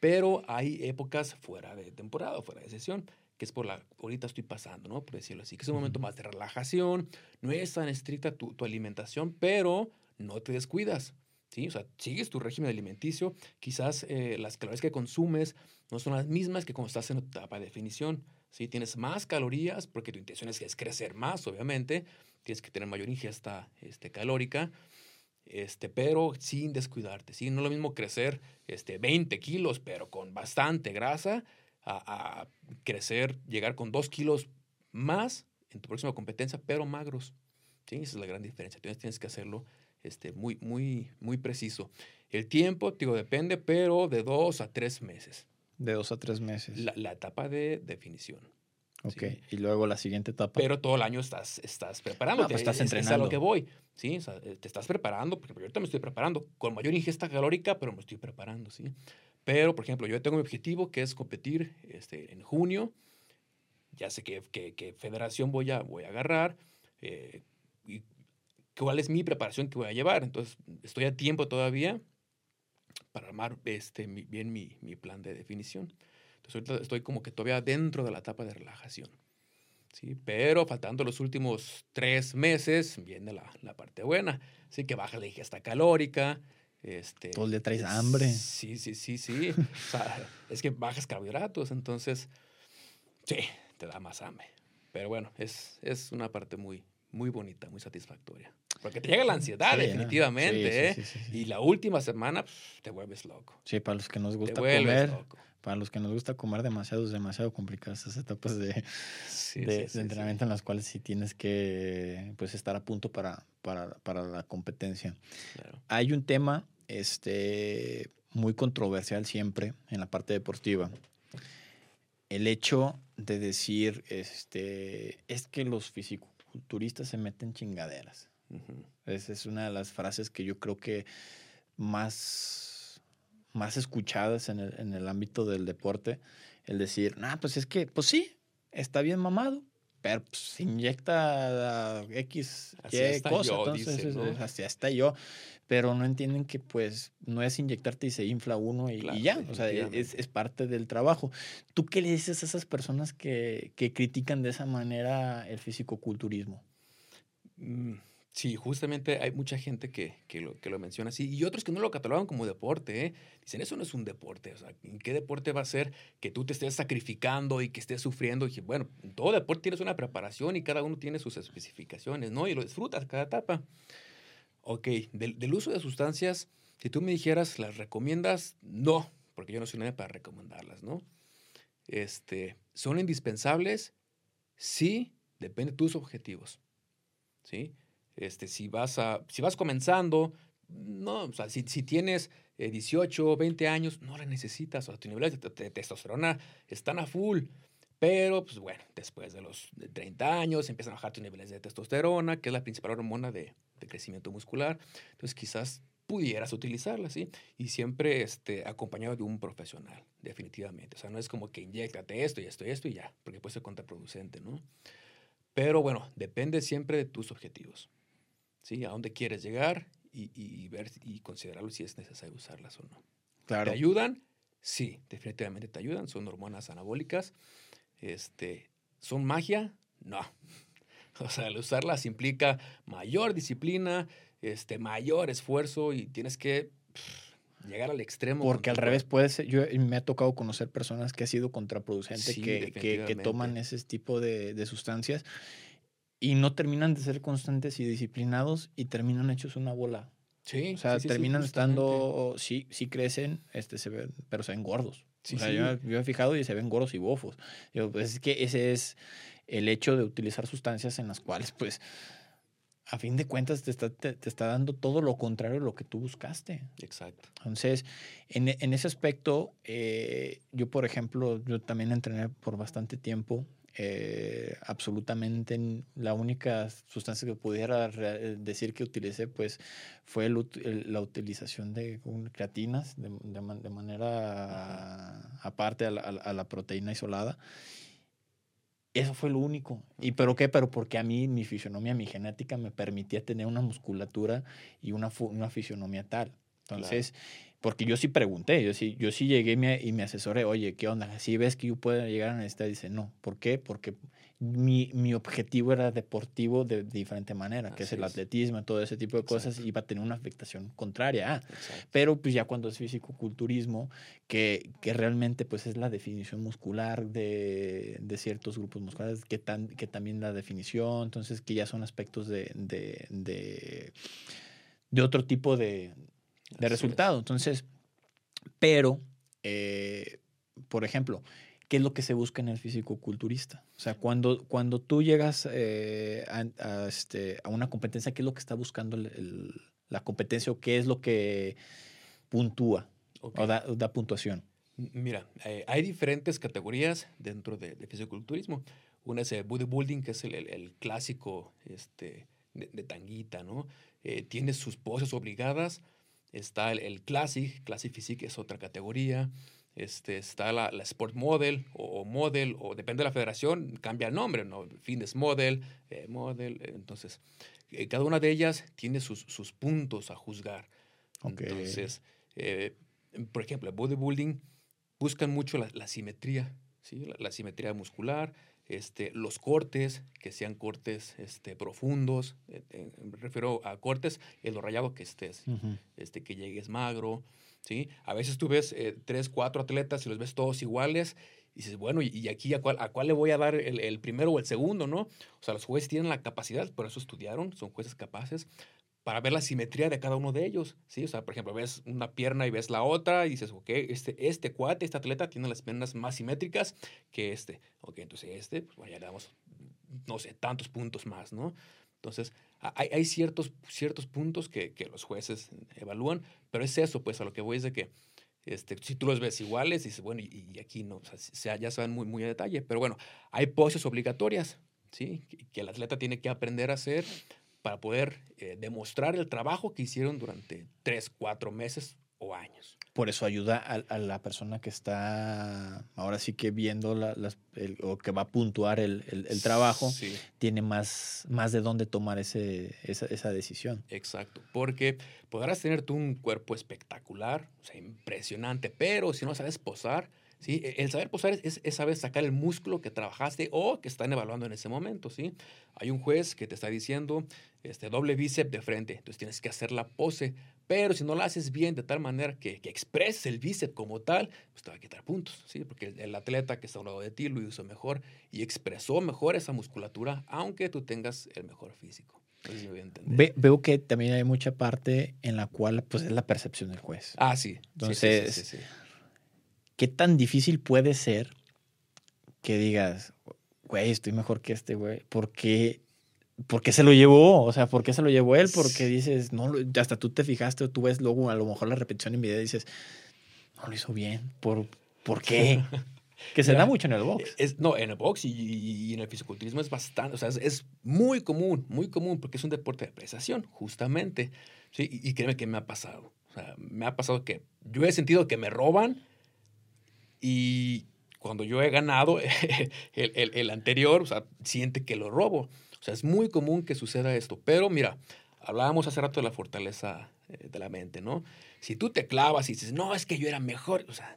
Pero hay épocas fuera de temporada, fuera de sesión, que es por la, ahorita estoy pasando, ¿no? Por decirlo así, que es un momento más de relajación, no es tan estricta tu, tu alimentación, pero no te descuidas. ¿Sí? O sea, sigues tu régimen alimenticio, quizás eh, las calorías que consumes no son las mismas que cuando estás en etapa de definición. ¿sí? Tienes más calorías porque tu intención es, es crecer más, obviamente. Tienes que tener mayor ingesta este, calórica, este, pero sin descuidarte. ¿sí? No es lo mismo crecer este, 20 kilos, pero con bastante grasa, a, a crecer, llegar con 2 kilos más en tu próxima competencia, pero magros. ¿sí? Esa es la gran diferencia. Entonces tienes que hacerlo este, muy, muy, muy preciso. El tiempo, digo, depende, pero de dos a tres meses. De dos a tres meses. La, la etapa de definición. Ok, ¿sí? y luego la siguiente etapa. Pero todo el año estás, estás preparando. Ah, pues estás entrenando. Es a lo que voy. Sí, o sea, te estás preparando, porque ahorita me estoy preparando con mayor ingesta calórica, pero me estoy preparando, ¿sí? Pero, por ejemplo, yo tengo mi objetivo que es competir este, en junio. Ya sé que federación voy a, voy a agarrar. Eh, y cuál es mi preparación que voy a llevar. Entonces, estoy a tiempo todavía para armar este, bien mi, mi plan de definición. Entonces, ahorita estoy como que todavía dentro de la etapa de relajación. ¿sí? Pero faltando los últimos tres meses, viene la, la parte buena. Así que baja la ingesta calórica. Este, Todo el día traes hambre. Sí, sí, sí, sí. o sea, es que bajas carbohidratos, entonces, sí, te da más hambre. Pero bueno, es, es una parte muy, muy bonita, muy satisfactoria. Porque te llega la ansiedad, Sí, definitivamente, sí, ¿eh? sí. Y la última semana, te vuelves loco. Sí, para los que nos gusta comer, loco. para los que nos gusta comer demasiado, es demasiado complicadas esas etapas de, entrenamiento en las cuales sí tienes que pues estar a punto para, para, para la competencia. claro. Hay un tema este, muy controversial siempre en la parte deportiva. El hecho de decir, este, es que los fisiculturistas se meten chingaderas. Ujú. Esa es una de las frases que yo creo que más, más escuchadas en el, en el ámbito del deporte. El decir, nah, pues es que, pues sí, está bien mamado, pero pues, se inyecta X, Así Y cosa. yo, entonces, dicen, es- ¿no? es- así hasta yo. Pero no entienden que, pues, no es inyectarte y se infla uno y, ya. O sea, es, definitivamente. es parte del trabajo. ¿Tú qué le dices a esas personas que, que critican de esa manera el fisicoculturismo? Mm, Sí, justamente hay mucha gente que, que, lo, que lo menciona así y otros que no lo catalogan como deporte. ¿eh? Dicen, eso no es un deporte. O sea, ¿en qué deporte va a ser que tú te estés sacrificando y que estés sufriendo? Y bueno, en todo deporte tienes una preparación y cada uno tiene sus especificaciones, ¿no? Y lo disfrutas cada etapa. Ok, del, del uso de sustancias, si tú me dijeras, ¿las recomiendas? No, porque yo no soy nadie para recomendarlas, ¿no? Este, ¿Son indispensables? Sí, depende de tus objetivos. ¿Sí? Este, si, vas a, si vas comenzando, no, o sea, si, si tienes eh, 18, 20 años, no la necesitas. O sea, tus niveles de testosterona están a full. Pero, pues bueno, después de los 30 años empiezan a bajar tus niveles de testosterona, que es la principal hormona de, de crecimiento muscular. Entonces, quizás pudieras utilizarla, ¿sí? Y siempre este, acompañado de un profesional, definitivamente. O sea, no es como que inyectate esto y esto y esto y ya, porque puede ser contraproducente, ¿no? Pero bueno, depende siempre de tus objetivos, ¿sí? A dónde quieres llegar y, y- ver y considerarlo si es necesario usarlas o no. Claro. ¿Te ayudan? Sí, definitivamente te ayudan. Son hormonas anabólicas. Este, ¿Son magia? No. O sea, al usarlas implica mayor disciplina, este, mayor esfuerzo y tienes que pff, llegar al extremo. Porque al revés puede ser, yo me ha tocado conocer personas que ha sido contraproducente, Sí, que, que, que toman ese tipo de, de sustancias y no terminan de ser constantes y disciplinados y terminan hechos una bola. Sí, O sea, sí, sí, sí, terminan justamente. estando, sí, sí crecen, este, se ven, pero se ven gordos. Sí, o sea, sí. yo, yo he fijado y se ven gordos y bofos. Yo, pues es que ese es el hecho de utilizar sustancias en las cuales, pues, a fin de cuentas te está, te, te está dando todo lo contrario a lo que tú buscaste. Exacto. Entonces, en, en ese aspecto, eh, yo, por ejemplo, yo también entrené por bastante tiempo. Eh, absolutamente la única sustancia que pudiera decir que utilicé, pues, fue el el- la utilización de creatinas de, de man- de manera aparte a la, a la- a la proteína isolada. Eso fue lo único. ¿Y pero qué? Pero porque a mí, mi fisionomía, mi genética me permitía tener una musculatura y una, una fisionomía tal. Entonces, porque yo sí pregunté, yo sí, yo sí llegué y me, y me asesoré, oye, ¿qué onda? Si ves que yo puedo llegar a necesitar, dice, no. ¿Por qué? Porque mi, mi objetivo era deportivo de, diferente manera, que es el es. atletismo, todo ese tipo de cosas, iba a tener una afectación contraria. Exacto. Pero pues ya cuando es fisicoculturismo, que, que realmente pues es la definición muscular de, de ciertos grupos musculares, que, tan, que también la definición, entonces que ya son aspectos de, de, de, de otro tipo de, Así de es. resultado. Entonces, pero, eh, por ejemplo, ¿qué es lo que se busca en el fisicoculturista? O sea, cuando, cuando tú llegas eh, a, a, este, a una competencia, ¿qué es lo que está buscando el- el- la competencia o qué es lo que puntúa Ok. o da, da puntuación? Mira, eh, hay diferentes categorías dentro de, de fisiculturismo. Una es el bodybuilding, que es el, el- el clásico este, de, de tanguita, ¿no? Eh, tiene sus poses obligadas. Está el, el classic, classic physique es otra categoría. este, está la, la Sport Model o, Model, o depende de la federación, cambia el nombre, ¿no? Fitness Model, eh, Model, entonces, eh, cada una de ellas tiene sus, sus puntos a juzgar. Entonces, eh, por ejemplo, el bodybuilding buscan mucho la, la simetría, ¿sí? La, simetría muscular, este, los cortes, que sean cortes este, profundos, me refiero a cortes en lo rayado que estés, este, que llegues magro, ¿sí? A veces tú ves eh, tres, cuatro atletas y los ves todos iguales y dices, bueno, ¿y aquí a cuál, a cuál le voy a dar el, primero o el segundo, no? O sea, los jueces tienen la capacidad, por eso estudiaron, son jueces capaces para ver la simetría de cada uno de ellos, ¿sí? O sea, por ejemplo, ves una pierna y ves la otra y dices, ok, este, este cuate, este atleta tiene las piernas más simétricas que este. Ok, entonces este, pues bueno, ya le damos, no sé, tantos puntos más, ¿no? Entonces, hay, ciertos, ciertos puntos que, los jueces evalúan, pero es eso, pues a lo que voy es de que este, si tú los ves iguales, dices, bueno, y, aquí no, o sea, ya saben muy, muy a detalle, pero bueno, hay poses obligatorias, ¿sí? Que, el atleta tiene que aprender a hacer para poder eh, demostrar el trabajo que hicieron durante tres, cuatro meses o años. Por eso ayuda a, la persona que está ahora sí que viendo las, o que va a puntuar el, el, trabajo, tiene más, más de dónde tomar ese, esa, esa, decisión. Exacto, porque podrás tener tú un cuerpo espectacular, o sea, impresionante, pero si no sabes posar, ¿sí? E, el saber posar es, es, saber sacar el músculo que trabajaste o que están evaluando en ese momento, ¿sí? Hay un juez que te está diciendo este, doble bíceps de frente, entonces tienes que hacer la pose, pero si no la haces bien de tal manera que, que expreses el bíceps como tal, pues te va a quitar puntos, ¿sí? Porque el, atleta que está a un lado de ti lo hizo mejor y expresó mejor esa musculatura, aunque tú tengas el mejor físico. veo que también hay mucha parte en la cual pues es la percepción del juez. Ah, sí. Entonces, sí, ¿qué tan difícil puede ser que digas, güey, estoy mejor que este güey? ¿Por qué, ¿Por qué se lo llevó? O sea, ¿por qué se lo llevó él? Porque dices, no, hasta tú te fijaste o tú ves luego a lo mejor la repetición en video y dices, no lo hizo bien. ¿Por, ¿por qué? que se da mucho en el box. Es, no, en el box y, en el fisiculturismo es bastante, o sea, es, muy común, muy común, porque es un deporte de apreciación, justamente. ¿sí? Y, y créeme que me ha pasado. O sea, me ha pasado que yo he sentido que me roban y cuando yo he ganado el, anterior, o sea, siente que lo robo. O sea, es muy común que suceda esto. Pero mira, hablábamos hace rato de la fortaleza eh, de la mente, ¿no? Si tú te clavas y dices, no, es que yo era mejor, o sea...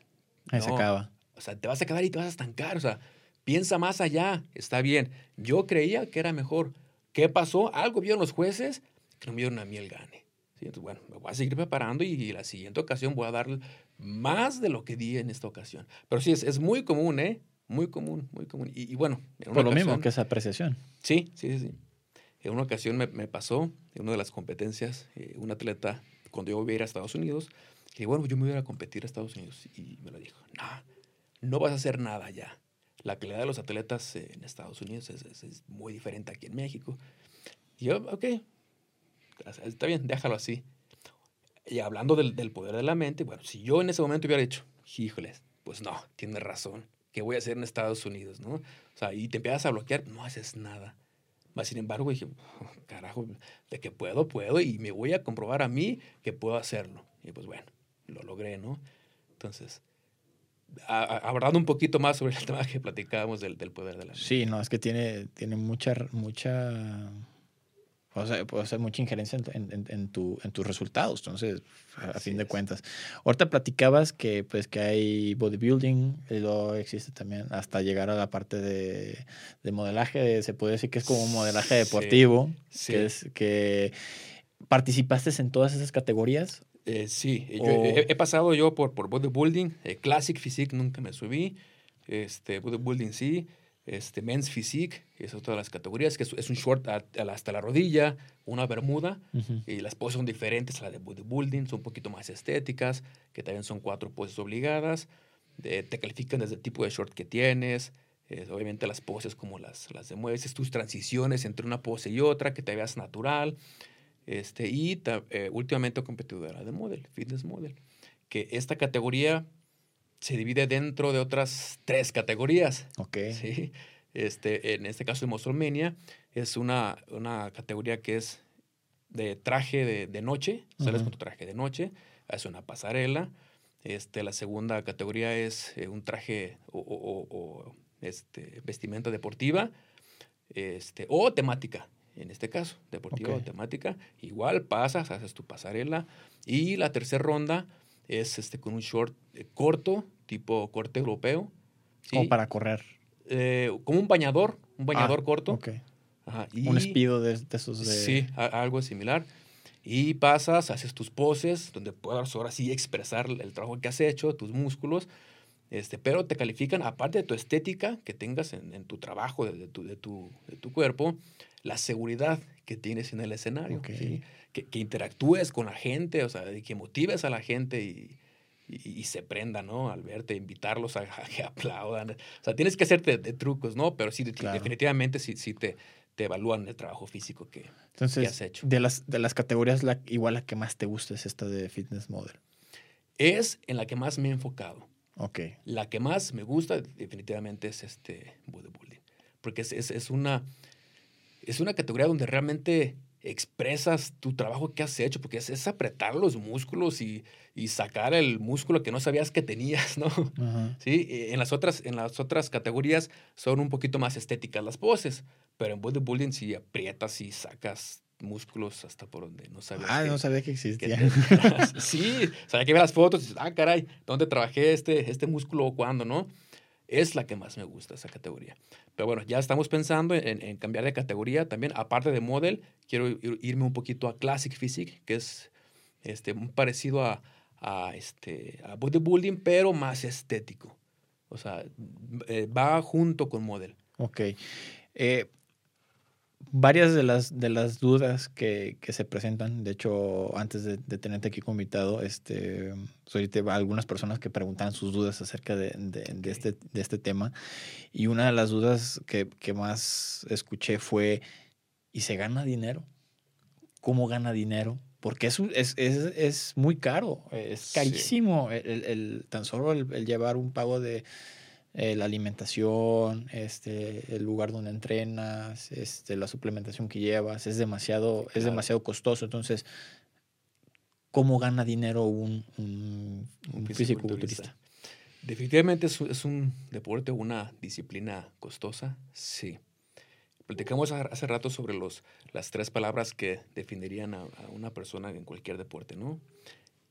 Ahí se acaba. O sea, te vas a quedar y te vas a estancar. O sea, piensa más allá. Está bien. Yo creía que era mejor. ¿Qué pasó? Algo vieron los jueces que no me dieron a mí el gane. Entonces, bueno, me voy a seguir preparando y la siguiente ocasión voy a dar más de lo que di en esta ocasión. Pero sí, es, es muy común, ¿eh? Muy común, muy común. Y, bueno. Por lo mismo que esa apreciación. Sí, sí, sí. En una ocasión me, me pasó, en una de las competencias, eh, un atleta, cuando yo voy a ir a Estados Unidos, que bueno, yo me voy a, ir a competir a Estados Unidos. Y me lo dijo, no, no vas a hacer nada ya. La calidad de los atletas en Estados Unidos es, es, es muy diferente aquí en México. Y yo, ok, está bien, déjalo así. Y hablando del, del, poder de la mente, bueno, si yo en ese momento hubiera dicho, híjoles, pues no, tienes razón, ¿qué voy a hacer en Estados Unidos, no? O sea, y te empiezas a bloquear, no haces nada. Sin embargo, dije, oh, carajo, de que puedo, puedo, y me voy a comprobar a mí que puedo hacerlo. Y pues bueno, lo logré, ¿no? Entonces, hablando un poquito más sobre el tema que platicábamos del, del poder de la mente. Sí, no, es que tiene, tiene mucha, mucha o puede hacer mucha injerencia en, en, tu, en tus resultados. Entonces, a, fin de cuentas. Ahorita platicabas que, pues, que hay bodybuilding, y luego existe también hasta llegar a la parte de, de modelaje. Se puede decir que es como un modelaje deportivo. Que es que participaste en todas esas categorías. Eh, sí, he, pasado yo por, por bodybuilding, eh, Classic Physique nunca me subí, este, bodybuilding sí, este, men's physique, que es otra de las categorías, que es, un short hasta la rodilla, una bermuda, y las poses son diferentes a las de bodybuilding, son un poquito más estéticas, que también son cuatro poses obligadas, te califican desde el tipo de short que tienes, obviamente las poses como las, las de mueves, tus transiciones entre una pose y otra, que te veas natural, este, y eh, últimamente competidora de model, fitness model, que esta categoría se divide dentro de otras tres categorías. Ok. ¿sí? Este, en este caso, de Mostromania es una, una categoría que es de traje de, de noche, sales con tu traje de noche, haces una pasarela, Este, la segunda categoría es eh, un traje o, o- o- o, este, vestimenta deportiva este, o temática, en este caso, deportiva o temática. Igual pasas, haces tu pasarela. Y la tercera ronda es este, con un short eh, corto, tipo corte europeo. ¿sí? Como para correr. Eh, como un bañador, un bañador Ah, corto. Ok. Ajá, Un y- espido de, de esos de... Sí, a- algo similar. Y pasas, haces tus poses, donde puedas ahora sí expresar el trabajo que has hecho, tus músculos, este, pero te califican, aparte de tu estética que tengas en, en tu trabajo, de, de tu, de, tu, de tu cuerpo, la seguridad que tienes en el escenario, Ok. ¿sí? que, que interactúes con la gente, o sea, que motives a la gente y, y- y se prenda, ¿no? Al verte, invitarlos a, a que aplaudan. O sea, tienes que hacerte de, trucos, ¿no? Pero sí, Claro. definitivamente sí, sí te, te evalúan el trabajo físico que, Entonces, ¿Qué has hecho? De, las, de las categorías, la, igual la que más te gusta es esta de fitness model. es en la que más me he enfocado. Ok. La que más me gusta definitivamente es este bodybuilding. Porque es, es, es una, es una categoría donde realmente expresas tu trabajo que has hecho, porque es, es apretar los músculos y, y sacar el músculo que no sabías que tenías, ¿no? Ajá. Sí, en las otras, en las otras categorías son un poquito más estéticas las poses, pero en bodybuilding sí aprietas y sacas músculos hasta por donde no sabías. Ah, que- no sabía que existía. sí, hay que ver las fotos y dices, ah, caray, ¿dónde trabajé este, este músculo o cuándo, no? Es la que más me gusta, esa categoría. Pero bueno, ya estamos pensando en, en cambiar de categoría también. Aparte de model, quiero ir- irme un poquito a Classic Physique, que es este, parecido a, a, este, a bodybuilding, pero más estético. O sea, eh, va junto con model. Ok. Eh, varias de las, de las dudas que, que se presentan, de hecho, antes de, de tenerte aquí como invitado, este, ahorita algunas personas que preguntaban sus dudas acerca de, de- este, de este tema. Y una de las dudas que, que más escuché fue, ¿y se gana dinero? ¿Cómo gana dinero? Porque es, es, es, es muy caro, es Sí. carísimo el, el- el- tan solo el, el llevar un pago de eh, la alimentación, este, el lugar donde entrenas, este, la suplementación que llevas, es demasiado, es Claro. demasiado costoso. Entonces, ¿cómo gana dinero un, un, un fisiculturista? Definitivamente es, un- es un deporte, una disciplina costosa, sí. Platicamos hace rato sobre los, las tres palabras que definirían a, a una persona en cualquier deporte, ¿no?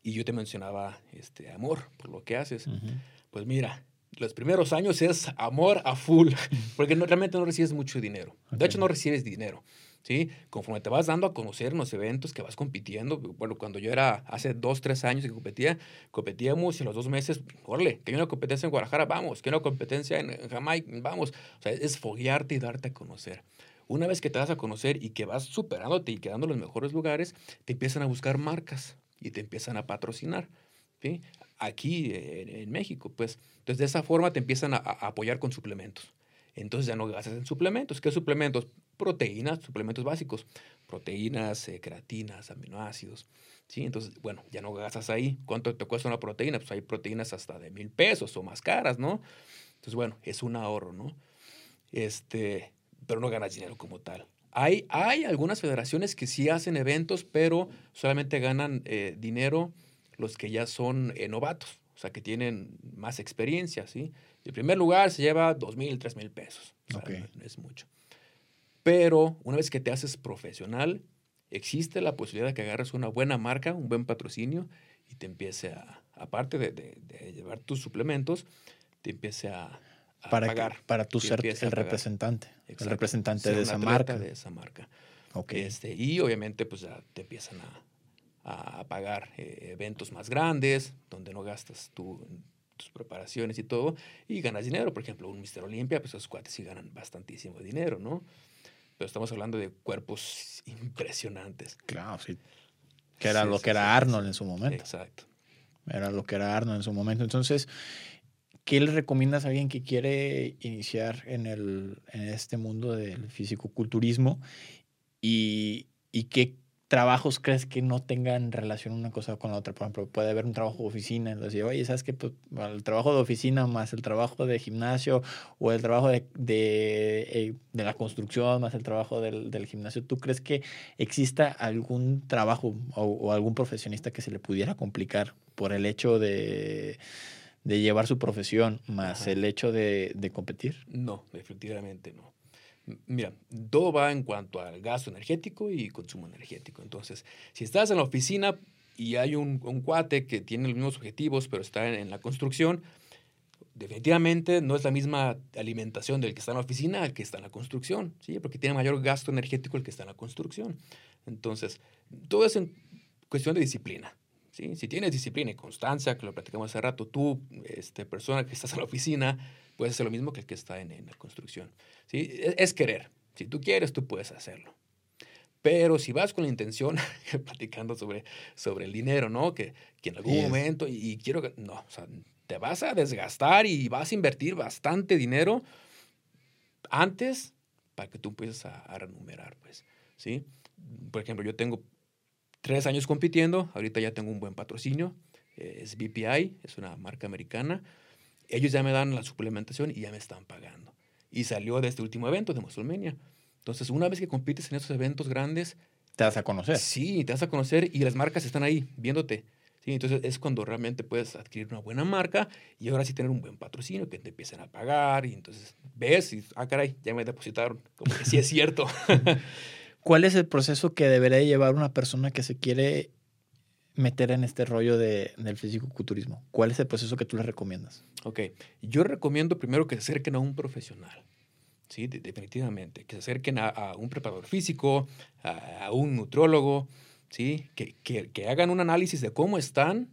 Y yo te mencionaba este, amor por lo que haces. Ujú. Pues mira, los primeros años es amor a full, porque no, realmente no recibes mucho dinero. De hecho, no recibes dinero. ¿sí? Conforme te vas dando a conocer en los eventos que vas compitiendo, bueno, cuando yo era hace dos, tres años que competía, competíamos y los dos meses, órale, que hay una competencia en Guadalajara, vamos, que hay una competencia en en Jamaica, vamos. O sea, es foguearte y darte a conocer. Una vez que te das a conocer y que vas superándote y quedando en los mejores lugares, te empiezan a buscar marcas y te empiezan a patrocinar. ¿sí? Aquí eh, en, en México, pues. Entonces, de esa forma te empiezan a, a apoyar con suplementos. Entonces ya no gastas en suplementos. ¿Qué suplementos? Proteínas, suplementos básicos. Proteínas, eh, creatinas, aminoácidos. ¿sí? Entonces, bueno, ya no gastas ahí. ¿Cuánto te cuesta una proteína? Pues hay proteínas hasta de mil pesos o más caras, ¿no? Entonces, bueno, es un ahorro, ¿no? Este, pero no ganas dinero como tal. Hay, hay algunas federaciones que sí hacen eventos, pero solamente ganan eh, dinero los que ya son eh, novatos, o sea, que tienen más experiencia, ¿sí? El primer lugar se lleva dos mil, tres mil pesos. O sea, no- es mucho. Pero una vez que te haces profesional, existe la posibilidad de que agarres una buena marca, un buen patrocinio y te empiece a, aparte de, de- de llevar tus suplementos, te empiece a, a Para, que- pagar. para y ser el representante, el representante de esa marca. De esa marca. Ok. Este, y obviamente pues ya te empiezan a, a- a pagar eh, eventos más grandes, donde no gastas tú tus preparaciones y todo, y ganas dinero. Por ejemplo, un Mister Olimpia, pues esos cuates sí ganan bastantísimo dinero, ¿no? Pero estamos hablando de cuerpos impresionantes. Claro, sí. Que era Sí, lo sí, que era sí, Arnold en su momento. Exacto. Era lo que era Arnold en su momento. Entonces, ¿qué le recomiendas a alguien que quiere iniciar en, el, en este mundo del fisicoculturismo? Y, y qué trabajos crees que no tengan relación una cosa con la otra? Por ejemplo, puede haber un trabajo de oficina, decir, oye, ¿sabes qué? Pues, el trabajo de oficina más el trabajo de gimnasio o el trabajo de, de, eh, de la construcción más el trabajo del, del, gimnasio, ¿tú crees que exista algún trabajo o, o, algún profesionista que se le pudiera complicar por el hecho de, de llevar su profesión más Ajá. el hecho de, de competir? No, definitivamente no. Mira, todo va en cuanto al gasto energético y consumo energético. Entonces, si estás en la oficina y hay un, un cuate que tiene los mismos objetivos, pero está en, la construcción, definitivamente no es la misma alimentación del que está en la oficina al que está en la construcción, ¿sí? Porque tiene mayor gasto energético el que está en la construcción. Entonces, todo es cuestión de disciplina. ¿sí? Si tienes disciplina y constancia, que lo platicamos hace rato, tú, este, persona que estás en la oficina, puedes hacer lo mismo que el que está en, en la construcción. ¿sí? Es, es, querer. Si tú quieres, tú puedes hacerlo. Pero si vas con la intención, platicando sobre, sobre el dinero, ¿no? Que, que en algún yes. momento, y, y, quiero que, no, o sea, te vas a desgastar y vas a invertir bastante dinero antes para que tú empieces a, a renumerar, pues, ¿sí? Por ejemplo, yo tengo tres años compitiendo, ahorita ya tengo un buen patrocinio, es BPI, es una marca americana, ellos ya me dan la suplementación y ya me están pagando. Y salió de este último evento de Musulmania. Entonces, una vez que compites en esos eventos grandes... Te vas a conocer. Sí, te vas a conocer y las marcas están ahí viéndote. Sí, entonces es cuando realmente puedes adquirir una buena marca y ahora sí tener un buen patrocinio que te empiecen a pagar y entonces ves y, ah, caray, ya me depositaron. Como que sí es cierto. ¿Cuál es el proceso que debería llevar una persona que se quiere meter en este rollo de, del físico-culturismo? ¿Cuál es el proceso que tú le recomiendas? Ok, yo recomiendo primero que se acerquen a un profesional. Sí, de, definitivamente. Que se acerquen a, un preparador físico, a, a un nutrólogo, ¿sí? Que, que, que, hagan un análisis de cómo están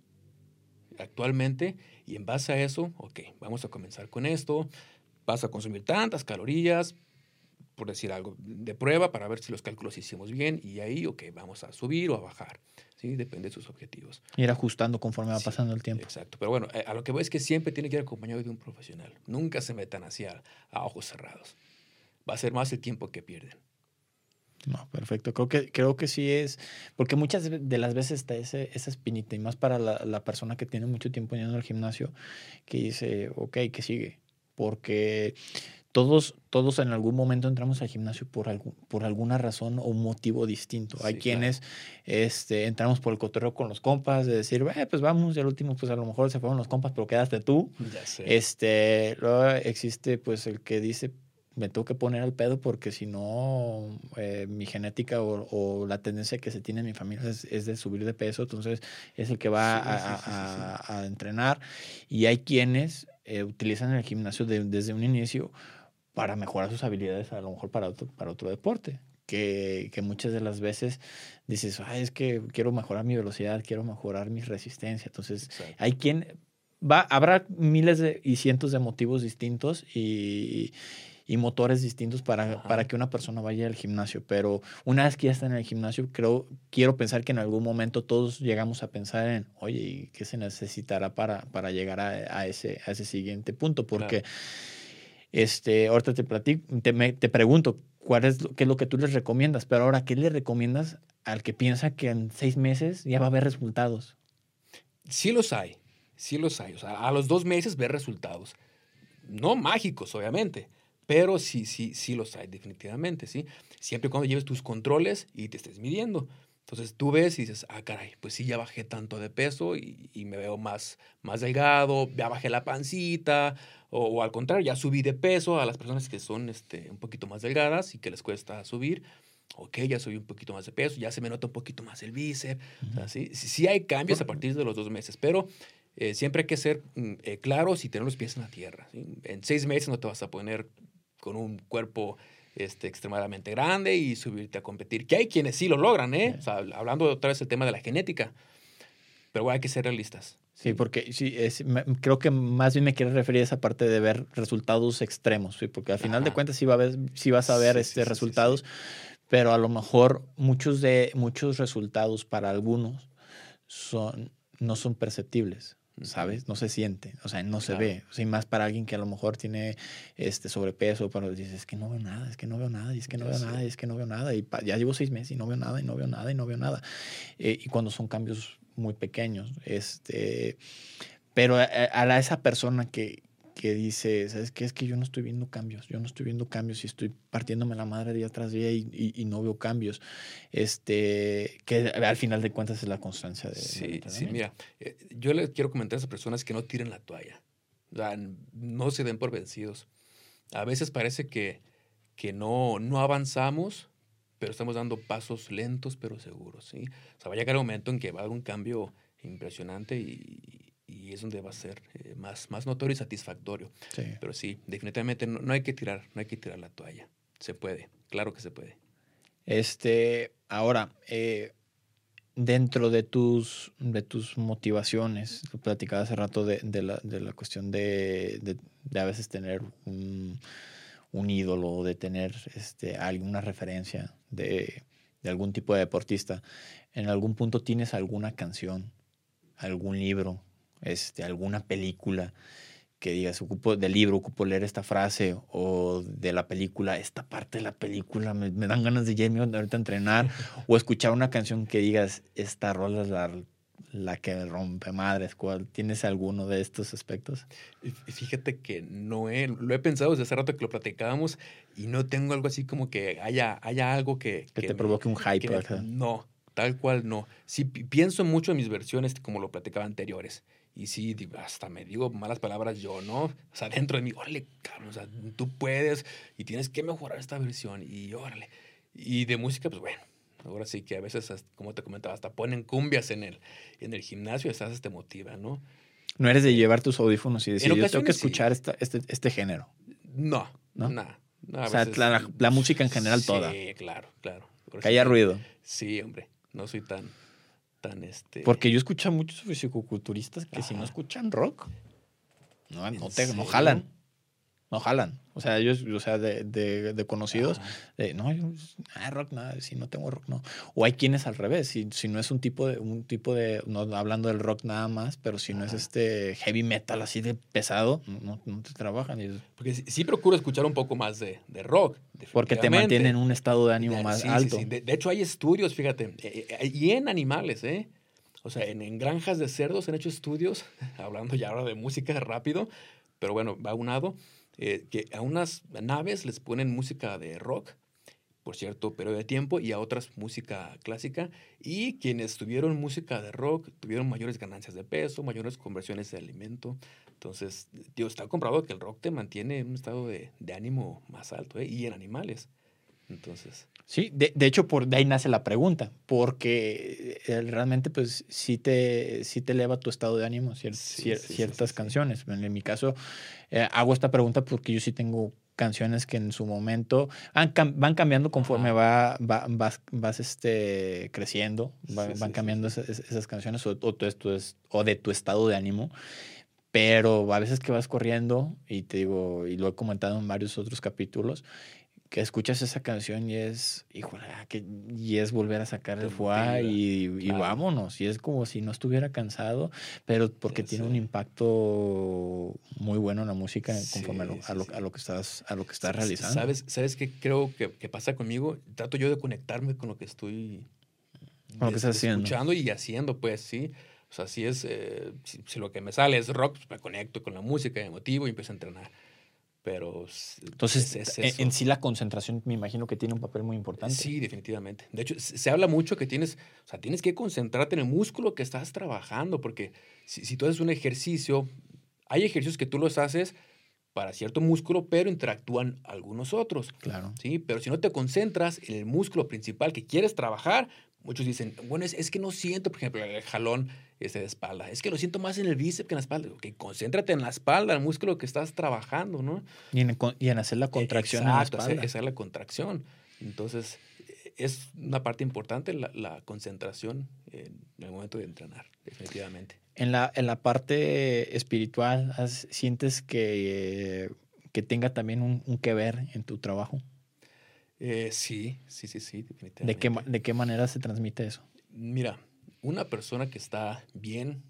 actualmente y en base a eso, ok, vamos a comenzar con esto. Vas a consumir tantas calorías, por decir algo, de prueba para ver si los cálculos hicimos bien y ahí, ok, vamos a subir o a bajar. ¿sí? Depende de sus objetivos. Ir ajustando conforme va sí, pasando el tiempo. Exacto. Pero bueno, a lo que voy es que siempre tiene que ir acompañado de un profesional. Nunca se metan hacia a ojos cerrados. Va a ser más el tiempo que pierden. No, perfecto. Creo que, creo que sí es, porque muchas de las veces está ese, esa espinita, y más para la, la persona que tiene mucho tiempo yendo al gimnasio, que dice, ok, que sigue. Porque todos, todos en algún momento entramos al gimnasio por, algún, por alguna razón o motivo distinto. Sí, Hay quienes claro. este, entramos por el cotorreo con los compas, de decir, eh, pues vamos, y al último, pues a lo mejor se fueron los compas, pero quedaste tú. Este, luego existe pues el que dice, me tengo que poner al pedo porque si no, eh, mi genética o, o, la tendencia que se tiene en mi familia es, es, de subir de peso, entonces es el que va sí, a, sí, sí, a, a, entrenar. Y hay quienes eh, utilizan el gimnasio de, desde un inicio para mejorar sus habilidades, a lo mejor para otro, para otro deporte. Que, que muchas de las veces dices, Ay, es que quiero mejorar mi velocidad, quiero mejorar mi resistencia. Entonces, Exacto. hay quien va, habrá miles de, y cientos de motivos distintos y, y motores distintos para, para, que una persona vaya al gimnasio. Pero una vez que ya está en el gimnasio, creo, quiero pensar que en algún momento todos llegamos a pensar en, oye, ¿qué se necesitará para, para llegar a, a, ese, a ese siguiente punto? Porque claro. Este, ahorita te, platico, te, me, te pregunto, ¿cuál es, qué es lo que tú les recomiendas? Pero ahora, ¿qué le recomiendas al que piensa que en seis meses ya va a haber resultados? Sí los hay, sí los hay. O sea, a los dos meses ver resultados. No mágicos, obviamente, pero sí, sí, sí los hay, definitivamente, ¿sí? Siempre y cuando lleves tus controles y te estés midiendo. Entonces tú ves y dices, ah, caray, pues sí, ya bajé tanto de peso y, y me veo más, más delgado, ya bajé la pancita, o, o, al contrario, ya subí de peso a las personas que son este, un poquito más delgadas y que les cuesta subir. Ok, ya subí un poquito más de peso, ya se me nota un poquito más el bíceps. Uh -huh. o sea, sí, sí, hay cambios a partir de los dos meses, pero eh, siempre hay que ser mm, eh, claros y tener los pies en la tierra. ¿sí? En seis meses no te vas a poner con un cuerpo este, extremadamente grande y subirte a competir. Que hay quienes sí lo logran, ¿eh? O sea, hablando otra vez del tema de la genética. Pero bueno, hay que ser realistas. Sí, porque sí, es, me, creo que más bien me quiero referir a esa parte de ver resultados extremos, ¿sí? porque al final Ajá. de cuentas sí, va a ver, sí vas a ver sí, este, sí, resultados, pero a lo mejor muchos, de, muchos resultados para algunos son, no son perceptibles. ¿Sabes? No se siente, o sea, no se Claro. ve. O sea, más para alguien que a lo mejor tiene este sobrepeso, pero dices, es que no veo nada, es que no veo nada, y es que no Ya veo nada, y es que no veo nada, y ya llevo seis meses y no veo nada, y no veo nada, y no veo nada. Eh, y cuando son cambios muy pequeños, este, pero a, a- a la- esa persona que, que dice, ¿sabes qué? Es que yo no estoy viendo cambios, yo no estoy viendo cambios y estoy partiéndome la madre día tras día y, y- y no veo cambios. Este, que al final de cuentas es la constancia de, Sí, sí, mira, eh, yo les quiero comentar a esas personas que no tiren la toalla. O sea, no se den por vencidos. A veces parece que, que no, no avanzamos, pero estamos dando pasos lentos pero seguros. ¿sí? O sea, va a llegar un momento en que va a haber un cambio impresionante y, y es donde va a ser eh, más, más notorio y satisfactorio. Sí. Pero sí, definitivamente no, no hay que tirar, no hay que tirar la toalla. Se puede, claro que se puede. Este, ahora, eh, dentro de tus, de tus motivaciones, tú platicabas hace rato de, de la, de la cuestión de, de, de a veces tener un, un ídolo, de tener este, alguna referencia de, de algún tipo de deportista. ¿En algún punto tienes alguna canción, algún libro, este, alguna película que digas, ocupo del libro, ocupo leer esta frase, o de la película, esta parte de la película, me, me dan ganas de irme ahorita a entrenar, o escuchar una canción que digas, esta rola es la, la que rompe madres, ¿cuál? ¿Tienes alguno de estos aspectos? Fíjate que no he, lo he pensado desde hace rato que lo platicábamos y no tengo algo así como que haya, haya algo que... Que te me- provoque un hype. que no, tal cual no. Sí, pi- pienso mucho en mis versiones como lo platicaba anteriores. Y sí, hasta me digo malas palabras yo, ¿no? O sea, dentro de mí, órale, cabrón, o sea, tú puedes y tienes que mejorar esta versión y órale. Y de música, pues bueno, ahora sí que a veces, como te comentaba, hasta ponen cumbias en el, en el gimnasio y estás te motiva, ¿no? No eres de llevar tus audífonos y decir, yo tengo que ocasiones sí. escuchar esta- este, este género. No, ¿No? no. no, O sea, la- la música en general toda. Sí, claro, claro. Que sí haya ruido. Sí, hombre, no soy tan, tan este... Porque yo escucho a muchos fisicoculturistas que si no escuchan rock, no, ¿En no, te, no jalan. No jalan. O sea, ellos, o sea, de, de- de conocidos, de, no, yo, ah, rock, nada, si no tengo rock, no. O hay quienes al revés, si, si no es un tipo de, un tipo de, no hablando del rock nada más, pero si no es este heavy metal así de pesado, no, no te trabajan. y Porque sí, sí procuro escuchar un poco más de, de rock. porque te mantienen en un estado de ánimo más sí, alto. sí. De, hecho, hay estudios, fíjate, eh, eh, y en animales, ¿eh? O sea, en, en granjas de cerdos han hecho estudios, hablando ya ahora de música rápido, pero bueno, va unado, eh, que a unas naves les ponen música de rock por cierto periodo de tiempo y a otras música clásica y quienes tuvieron música de rock tuvieron mayores ganancias de peso, mayores conversiones de alimento. Entonces, tío, está comprobado que el rock te mantiene en un estado de, de ánimo más alto ¿eh? y en animales. Entonces, Sí, de, de hecho, por de ahí nace la pregunta, porque eh, realmente, pues, sí te, sí te eleva tu estado de ánimo cier- Sí, cier- sí, ciertas canciones. En, mi caso, eh, hago esta pregunta porque yo sí tengo canciones que en su momento han van cambiando conforme va, va- vas, vas este, creciendo, va- van cambiando esas, esas canciones o, o tu- tu o de tu estado de ánimo. Pero a veces que vas corriendo, y te digo, y lo he comentado en varios otros capítulos, que escuchas esa canción y es, híjole, ah, que, y es volver a sacar el motiva, y, vámonos. Y es como si no estuviera cansado, pero porque tiene un impacto muy bueno en la música conforme a, lo, a, lo, a que estás, a lo que estás realizando. ¿Sabes, ¿Sabes qué creo que, que pasa conmigo? Trato yo de conectarme con lo que estoy Con lo que estás es- haciendo. escuchando y haciendo, pues, sí. O sea, si es, eh, si, si lo que me sale es rock, pues me conecto con la música, me motivo y empiezo a entrenar. Pero Entonces, es- es en- eso. en sí la concentración me imagino que tiene un papel muy importante. Sí, definitivamente. De hecho, se se habla mucho que tienes, o sea, tienes que concentrarte en el músculo que estás trabajando, porque si, si tú haces un ejercicio, hay ejercicios que tú los haces para cierto músculo, pero interactúan algunos otros. Claro. ¿sí? Pero si no te concentras en el músculo principal que quieres trabajar, muchos dicen, bueno, es, es que no siento, por ejemplo, el jalón este de espalda, es que lo siento más en el bíceps que en la espalda. Ok, concéntrate en la espalda, el músculo que estás trabajando, ¿no? Y en, con- y en hacer la contracción en la Exacto, espalda. es la contracción. Entonces, es una parte importante la, la concentración en el momento de entrenar, definitivamente. En la, en la parte espiritual, ¿has- ¿sientes que, eh, que tenga también un, un que ver en tu trabajo? Eh, sí, sí, sí, sí, definitivamente. ¿De qué, ¿De qué manera se transmite eso? Mira, una persona que está bien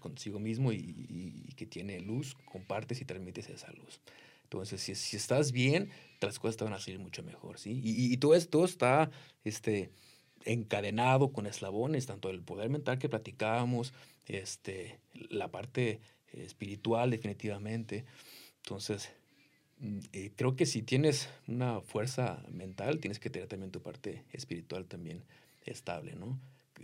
consigo mismo y, que tiene luz, compartes y transmites esa luz. Entonces, si, estás bien, las cosas te van a salir mucho mejor, ¿sí? Y, y todo esto está este, encadenado con eslabones, tanto el poder mental que platicábamos, este, la parte espiritual definitivamente. Entonces, mm, eh, creo que si tienes una fuerza mental, tienes que tener también tu parte espiritual también estable, ¿no?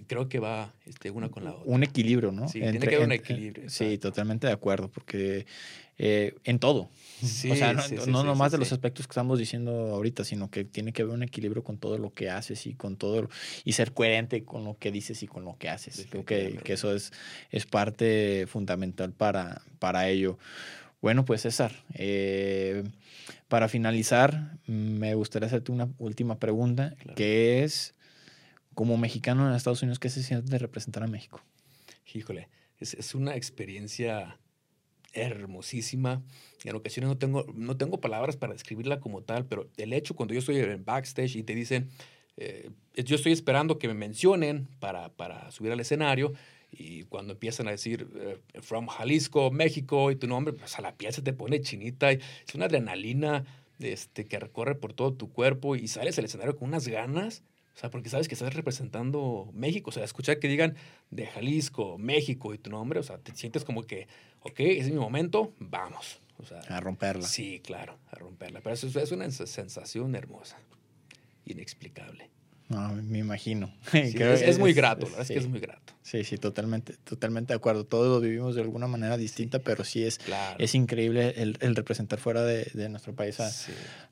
Creo que va este, una con la otra. Un equilibrio, ¿no? Sí, tiene que haber un equilibrio. Sí, totalmente de acuerdo, porque eh, en todo. Sí, o sea, no, sí, no nomás de los aspectos que estamos diciendo ahorita, sino que tiene que haber un equilibrio con todo lo que haces y con todo, y ser coherente con lo que dices y con lo que haces. Creo que, que, eso es, es parte fundamental para, para ello. Bueno, pues César, eh, para finalizar, me gustaría hacerte una última pregunta, que es como mexicano en Estados Unidos, ¿qué se siente de representar a México? Híjole, es, es una experiencia hermosísima. En ocasiones no tengo, no tengo palabras para describirla como tal, pero el hecho cuando yo estoy en backstage y te dicen, eh, yo estoy esperando que me mencionen para, para subir al escenario, y cuando empiezan a decir eh, from Jalisco, México y tu nombre, pues a la piel se te pone chinita. es una adrenalina este, que recorre por todo tu cuerpo y sales al escenario con unas ganas o sea, porque sabes que estás representando México. O sea, escuchar que digan de Jalisco, México y tu nombre, o sea, te sientes como que, ok, es mi momento, vamos. O sea, a romperla. Sí, claro, a romperla. Pero eso es una sensación hermosa, inexplicable. No, me imagino. es, muy grato, la verdad es que es muy grato. Sí, sí, totalmente, totalmente de acuerdo. Todos lo vivimos de alguna manera distinta, pero sí es, es increíble el, el representar fuera de, de nuestro país a,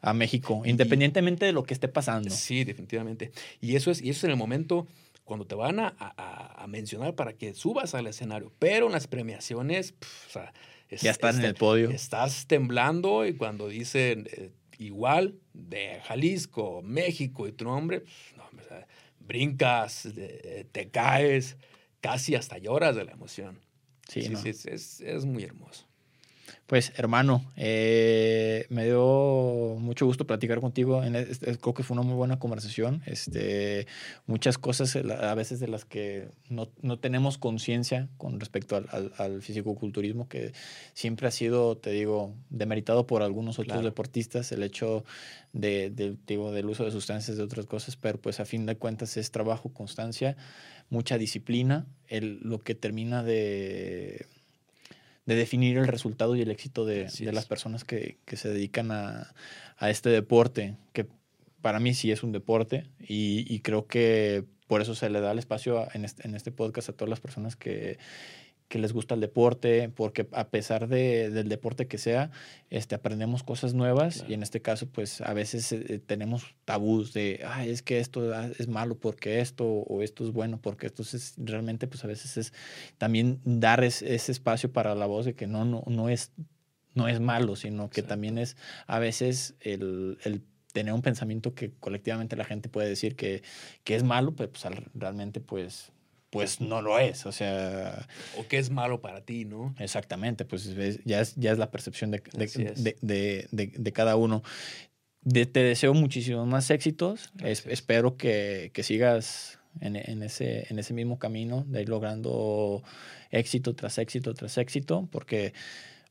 a México, independientemente de lo que esté pasando. Sí, definitivamente. Y eso es, y eso es en el momento cuando te van a, a, a mencionar para que subas al escenario, pero en las premiaciones, o sea, ya estás en el podio. Estás temblando y cuando dicen eh, igual de Jalisco, México y tu nombre, brincas, te caes, casi hasta lloras de la emoción. Sí, sí, es, es, muy hermoso. Pues hermano, eh, me dio mucho gusto platicar contigo. creo que fue una muy buena conversación. Este, muchas cosas a veces de las que no, no tenemos conciencia con respecto al, al, al fisicoculturismo, que siempre ha sido, te digo, demeritado por algunos otros deportistas, el hecho de, de, digo, del uso de sustancias, de otras cosas, pero pues a fin de cuentas es trabajo, constancia, mucha disciplina, el, lo que termina de de definir el resultado y el éxito de, las personas que, se dedican a, este deporte, que para mí sí es un deporte y, creo que por eso se le da el espacio en en este podcast a todas las personas que, que les gusta el deporte, porque a pesar de, del deporte que sea, este, aprendemos cosas nuevas y en este caso, pues a veces eh, tenemos tabús de, Ay, es que esto ah, es malo porque esto, o esto es bueno porque esto es realmente, pues a veces es también dar ese espacio para la voz de que no, no, no, es, no es malo, sino que también es a veces el, el tener un pensamiento que colectivamente la gente puede decir que, que es malo, pues, pues realmente pues pues no lo es, o sea... O que es malo para ti, ¿no? Exactamente, pues ya, es, ya es la percepción de, de, cada uno. te deseo muchísimos más éxitos, espero que, sigas en, ese, en ese mismo camino de ir logrando éxito tras éxito tras éxito, porque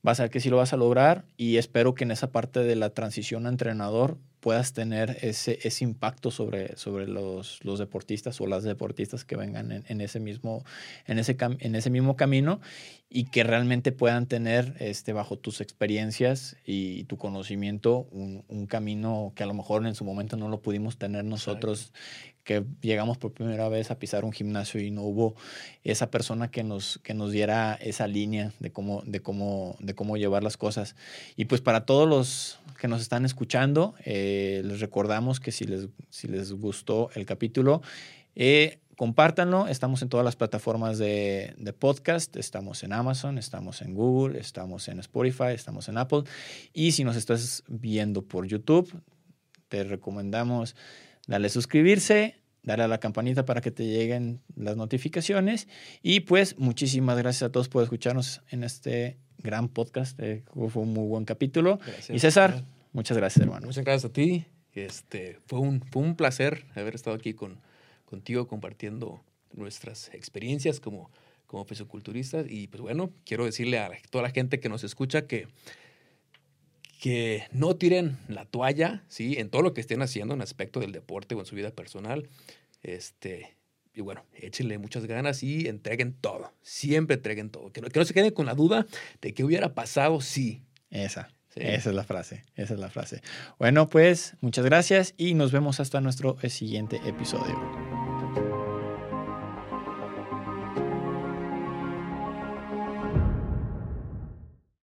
vas a ver que sí lo vas a lograr y espero que en esa parte de la transición a entrenador puedas tener ese, ese impacto sobre, sobre los, los deportistas o las deportistas que vengan en, ese, mismo, en, ese, en ese mismo camino y que realmente puedan tener este, bajo tus experiencias y, tu conocimiento un, un, camino que a lo mejor en su momento no lo pudimos tener nosotros que llegamos por primera vez a pisar un gimnasio y no hubo esa persona que nos, que nos diera esa línea de cómo, de, cómo, de cómo llevar las cosas. Y pues para todos los que nos están escuchando, eh, les recordamos que si les, si les gustó el capítulo, eh, compártanlo. Estamos en todas las plataformas de, de, podcast. Estamos en Amazon, estamos en Google, estamos en Spotify, estamos en Apple. Y si nos estás viendo por YouTube, te recomendamos darle suscribirse, darle a la campanita para que te lleguen las notificaciones. Y pues muchísimas gracias a todos por escucharnos en este gran podcast. Eh, fue un muy buen capítulo. Y César, muchas gracias, hermano. Muchas gracias a ti. Este, fue, un, fue un placer haber estado aquí con, contigo compartiendo nuestras experiencias como, como fisiculturistas. Y pues bueno, quiero decirle a toda la gente que nos escucha que, que no tiren la toalla, ¿sí? En todo lo que estén haciendo en aspecto del deporte o en su vida personal. Este, y bueno, échenle muchas ganas y entreguen todo. Siempre entreguen todo. Que no, que no se queden con la duda de qué hubiera pasado si. Esa. Esa es la frase, esa es la frase. Bueno, pues muchas gracias y nos vemos hasta nuestro siguiente episodio.